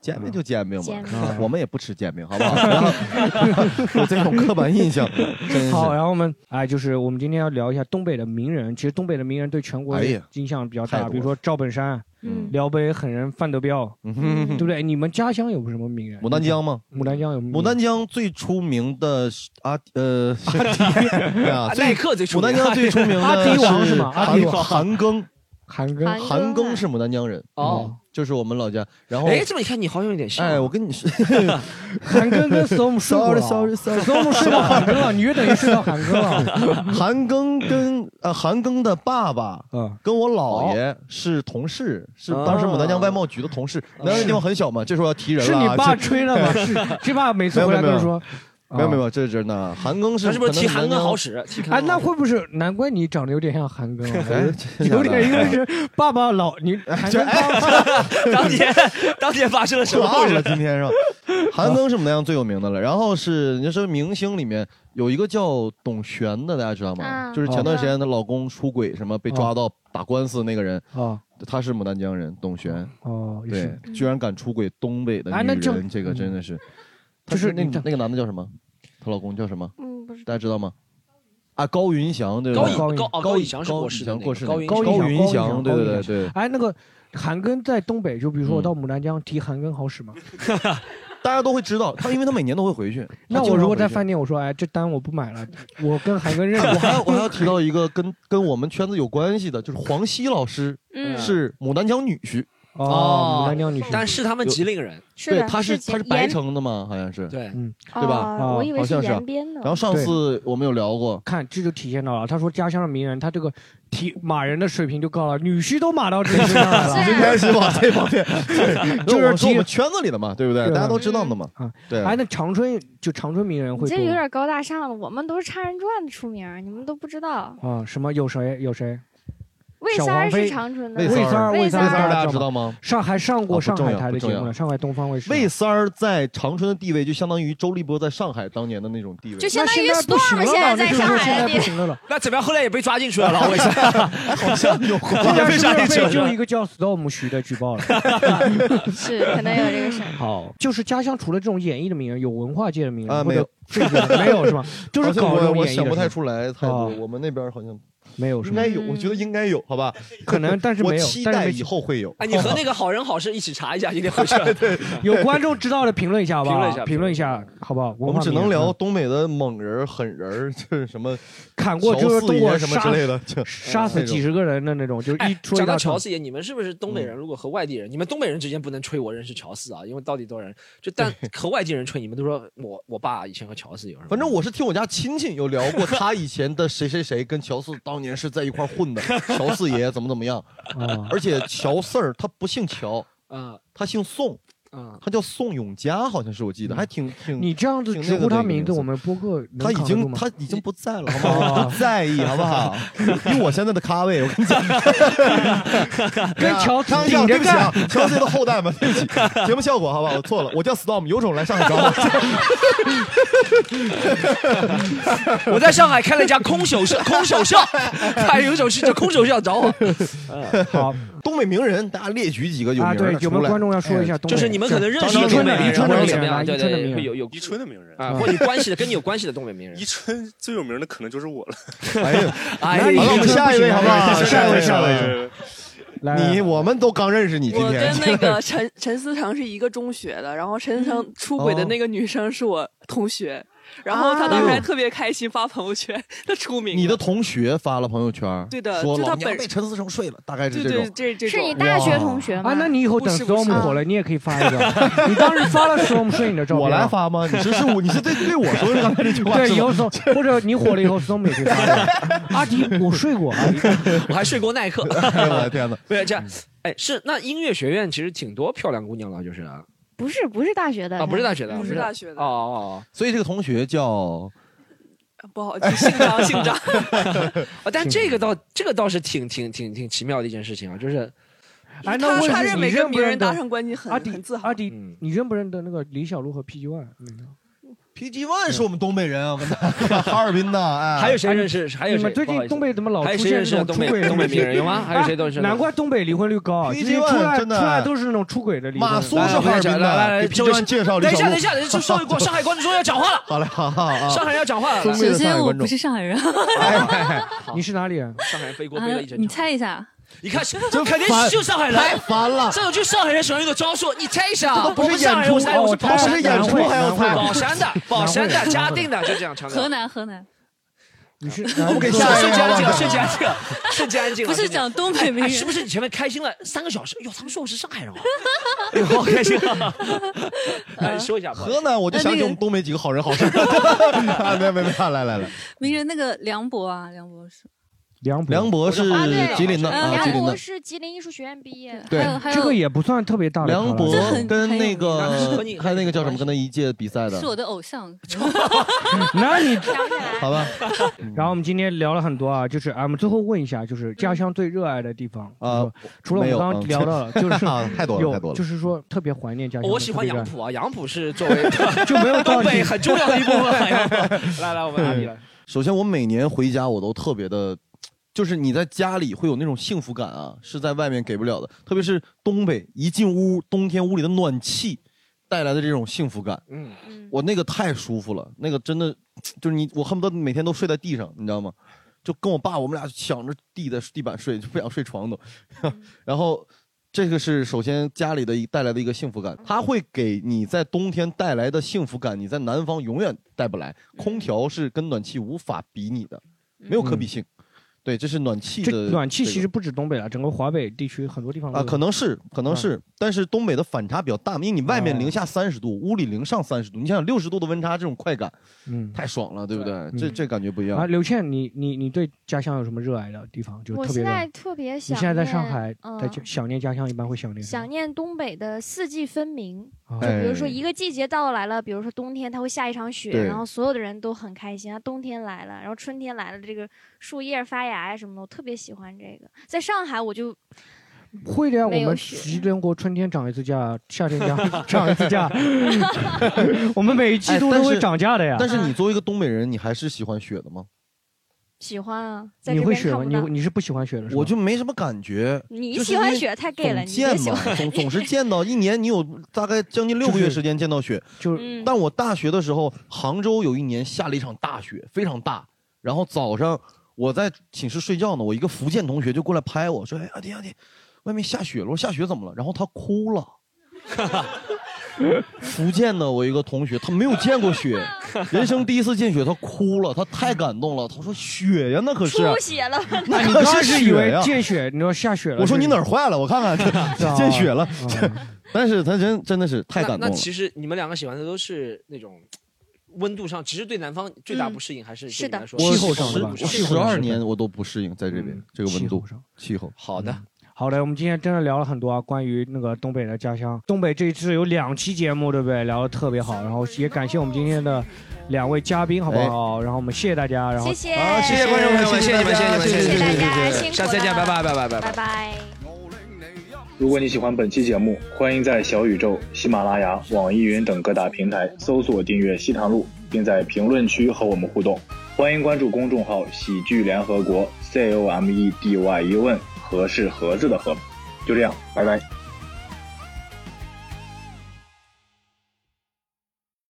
煎饼就煎饼嘛，我们也不吃煎饼，好不好？有这种刻板印象，真是。
好，然后我们哎，就是我们今天要聊一下东北的名人。其实东北的名人对全国影响比较大，比如说赵本山、
嗯。
辽北狠人范德彪，
嗯
对不对？你们家乡有什么名人？
牡丹江吗？
牡丹江有
牡丹江最出名的是阿呃阿迪，啊，
耐克最出名。
牡丹江最出名的
阿迪王是吗？阿迪王。
韩庚，
韩庚。
韩庚
韩庚是牡丹江人。
哦，
就是我们老家。然后
哎，这么一看你好像有点像。
哎，我跟你说，
韩庚跟 Storm 睡过了
Sorry, sorry,
sorry，Storm 睡到韩庚了，你约等于睡到韩庚了。
韩庚跟呃韩庚的爸爸
嗯，
跟我姥爷是同事，是当时牡丹江外贸局的同事。那个地方很小嘛，这时候要提人了啊。
是你爸
这
吹的吗？是，这爸每次回来都是说，
没有没有，这是真的。韩庚是
他是不是提韩庚好使？提韩庚
哎，那会不会是难怪你长得有点像韩庚啊？
哎
有点，因为是爸爸老你韩庚爸
当年当年发生了什么故
忘了
事？
今天是吧？韩庚是牡丹江最有名的了，然后是你说明星里面有一个叫董璇的，大家知道吗？
啊
就是前段时间她老公出轨什么被抓到打官司那个人，
啊
他是牡丹江人，董璇。
哦，也
对
是，
居然敢出轨东北的女
哎那这
人，这个真的是，
就是
那那个男的叫什么？她老公叫什么？
嗯，不是
大家知道吗？啊，高云翔，对不对？
高以
高
高以翔是过世的
过世
高云
翔，对对对对。
哎，那个韩庚在东北，就比如说我
嗯
到牡丹江提韩庚好使吗？
大家都会知道他，因为他每年都会回去。
那我如果在
饭。
店，我说哎，这单我不买了，我跟韩庚认识
我还要。我还要提到一个跟跟我们圈子有关系的，就是黄西老师
嗯
是牡丹江女婿，
哦，牡丹江女婿。
但是他们吉林人，
对，他是他是白
延
城的嘛，好像是，
对，
嗯，
对吧
哦我以为是
像是啊
延边的。
然后上次我们有聊过，
看这就体现到了，他说家乡的名人，他这个提马人的水平就高了，女婿都马到这个身上来了。
应 该是往这方面，对，
就
就是是
提
我们圈子里的嘛，对不对？
对
大家都知道的嘛
啊，
对。
哎，那长春就长春名人会
这有点高大上了，我们都是唱人传的出名儿，你们都不知道。
啊？什么有谁有谁？
魏三是长春的，
魏
魏三儿，
魏
三儿
大家知道吗？
上还上过上海台的节目呢，上海东方卫视。
魏三儿在长春的地位，就相当于周立波在上海当年的那种地位。
就相当于
那现在不行
Storm
了吧？
现在在
那就是现在
上海的地
不行了了。
那怎么样？后来也被抓进去了，老魏三。
好像有
被
非常
就一个叫 Storm 徐的举报了？
是可能有这个事儿。
好，就是家乡除了这种演艺的名人，有文化界的名人
没有
没有是吧？就是搞这
我想不太出来太多。
哦
我们那边好像
没有
应该？有，我觉得应该有，好吧？
可能，但是
我
没有，
期待
但是没
以后会有。
哎，你和那个好人好事一起查一下，今天回去。
有观众知道的评论一下好不好？
评论一下
评论一下好不好？
我们只能聊东北的猛人、狠人，就是什么
砍过
乔
就是
四
中国
什么之类的，就
杀死几十个人的那种，就一，说一
讲到
大串。
乔四爷，你们是不是东北人？如果和外地人，你们东北人之间不能吹我认识乔四啊，因为到底多少人？就但和外地人吹，你们都说我我爸以前和乔四有什么？
反正我是听我家亲戚有聊过，他以前的谁谁谁跟乔四当年是在一块混的，乔四爷怎么怎么样，
啊，
而且乔四儿他不姓乔，
啊
他姓宋，
啊，
他叫宋永嘉，好像是我记得，还挺挺。
你这样子
挺
直呼他名字，我们播客
他已经他已经不在了，好不好？不在意，好不好？以我现在的咖位，我跟你讲，
跟乔
开玩笑，
顶着
对不起乔四的后代嘛，对不起，节目效果，好不好，我错了，我叫 Storm，有种来上海找我。
我在上海开了一家空手社，空手社，还有一首诗叫空手社找我。
好
东北名人，大家列举几个有
啊，对
名的，出来
有没有观众要说一下
哎
东北？
就是你们可能认识的东北名人，怎么样？对对，
宜春的名人
会有有
宜春的名人，
啊，或者有关系的，跟你有关系的东北名人
宜。春最有名的可能就是我了。
哎呀，
哎
那你
好了，我们下一位好不好？
下
下一位，下一位。
呃
来
你我们都刚认识你，今
我跟那个陈陈思成是一个中学的，然后陈思成出轨的那个女生是我同学，然后他当时还特别开心发朋友圈，他出名了。
你的同学发了朋友圈，
对的
说
就他
娘被陈思成睡了，大概是
对对
这种。
这这
是你大学同学吗？
啊，那你以后等
不是不是
Storm 火了，你也可以发一个。你当时发了 Storm 睡你的照片，
我来。发吗？你是是我，你是对对我说的刚才那句话
对，以后 Storm 或者你火了以后，Storm 也可以发的。阿迪，我睡过。阿迪，
我还睡过耐克。
我的天哪！
对，这样，哎，是那音乐学院其实挺多漂亮姑娘了，就是啊，
不是不是大学的
啊不是大学的，
不是大学的。
哦哦哦。
所以这个同学叫
不好，就姓张姓张。
哦 哦，但这个倒这个倒是挺挺挺挺奇妙的一件事情啊，就是
哎，那
他他认每个
认不认得
名人搭上关系很
阿迪
很自豪。
阿。迪
嗯，
你认不认得那个李小璐和 PG One？那个
PG One 是我们东北人啊，我跟他 哈尔滨的，哎，
还有谁认识？还有谁？
你们最
不好意思
近东北怎么老
还有
出现这种出轨的
东北名人有吗？还有谁都是？
难怪东北离婚率高啊
，PG One
来
真的
出来都是那种出轨的离婚。
马苏是哈尔滨的，
来来来
给 PG One 介绍李
等一下，
小璐
等一下，等一下，上海 上海观众说要讲话了，
好嘞，好好好，
上海人要讲话了。
首先我不是上海人，
哎你是哪里人？
上海人背锅
啊
背了一整
你
场。
猜一下，
你看，这肯定是就上海人，
太烦了，
这种就上海人喜欢用的招数。你猜一下，
这都不是
上海人，
演出
我猜我是
哦
宝山的，
不是演出还要猜
宝山的，宝山的，嘉定的，就这样
河。南河南，
你是
我们给
下
下一个
瞬间安静瞬间安静了，瞬间安静了。
不是讲东北名
哎，
人，
是不是你前面开心了三个小时？哟，他们说我是上海人啊，好开心啊！来，说一下，
河南，我就想起我们东北几个好人好事。啊没有没有没有，来来来，
名人那个梁博啊，梁博是，
梁博
梁博是吉林的
嗯
啊，吉
梁博
的。
是吉林艺术学院毕业的，
对
还有还有
这个也不算特别大的
梁博跟那个
和你
还有那个叫什么，跟他一届比赛的
是，我的偶像，
那你。
好吧？
然后我们今天聊了很多啊，就是啊，我们最后问一下，就是家乡最热爱的地方
啊
除了我们刚刚聊到了，就是
啊太多了
有
太多了
就是说特别怀念家乡。
我喜欢
特别热
杨浦啊，杨浦是作为
爱，就没有道
东北。很重要的一部分。杨浦来来，我们阿比来。
首先，我每年回家我都特别的，就是你在家里会有那种幸福感啊，是在外面给不了的。特别是东北，一进屋，冬天屋里的暖气带来的这种幸福感，
嗯，
嗯
我那个太舒服了，那个真的就是你，我恨不得每天都睡在地上，你知道吗？就跟我爸，我们俩抢着地的地板睡，就不想睡床都。然后，这个是首先家里的一带来的一个幸福感，它会给你在冬天带来的幸福感，你在南方永远带不来。空调是跟暖气无法比拟的，没有可比性。对，这是暖气
这
的这个
暖气其实不止东北了，整个华北地区很多地方
啊，
有
可能是，可能是，但是东北的反差比较大，因为你外面零下三十度，屋里零上三十度，你想想六十度的温差，这种快感
嗯。
太爽了，对不对？
嗯
这这感觉不一样啊，
刘倩，你你你对家乡有什么热爱的地方？就
我
特别热爱。
现在特别想你
现在在上海，在想念家乡，一般会想念
想念东北的四季分明，
啊
就比如说
哎
一个季节到来了，比如说冬天它会下一场雪，然后所有的人都很开心啊。冬天来了，然后春天来了，这个树叶发芽呀什么的，我特别喜欢这个。在上海我就
会的呀，我们
有雪
吉林国春天涨一次价，夏天涨 涨一次价，我们每一季度都会涨价的呀。
但是你 作为一个东北人，你还是喜欢雪的吗？
喜欢啊，在
你
这
会雪吗？你。你是不喜欢雪的是吧？
我就没什么感觉。
你
就是因为
喜欢雪太 gay 了，
总
你别
见嘛
喜欢。，
总总是见到，一年你有大概将近六个月时间见到雪。
就是
嗯，
但我大学的时候，杭州有一年下了一场大雪，非常大。然后早上我在寝室睡觉呢，我一个福建同学就过来拍我说：“哎，阿迪阿迪，外面下雪了。”我说：“下雪怎么了？”然后他哭了。福建的我一个同学，他没有见过雪，人生第一次见雪，他哭了，他太感动了。他说：“雪呀，那可是，
出血了，
那
你
可
刚开始以为
雪呀。
见雪，你说下雪了。
我说你哪
儿？
坏了？我看看，
啊
见雪了。
啊
但是他真真的是太感动了。
那那其实你们两个喜欢的都是那种温度上，其实对南方最大
嗯
不适应还是对
是的
气候上的吧
十二年我都不适应在这边、
嗯
这个温度
上
气候。
好的，
好的，我们今天真的聊了很多啊，关于那个东北的家乡。东北这一次有两期节目，对不对？聊得特别好，然后也感谢我们今天的两位嘉宾，好不好？然后我们谢谢大家，然后
谢谢，
好
谢谢观众朋友们，谢谢你们，谢谢你们，
谢
谢谢大家，
谢谢
辛苦
下次再见，
了
拜拜，拜拜，拜拜
拜。拜。
如果你喜欢本期节目，欢迎在小宇宙、喜马拉雅、网易云等各大平台搜索订阅《西塘路》，并在评论区和我们互动。欢迎关注公众号“喜剧联合国 ”（C O M E D Y U N），盒是盒子的盒。就这样，拜拜。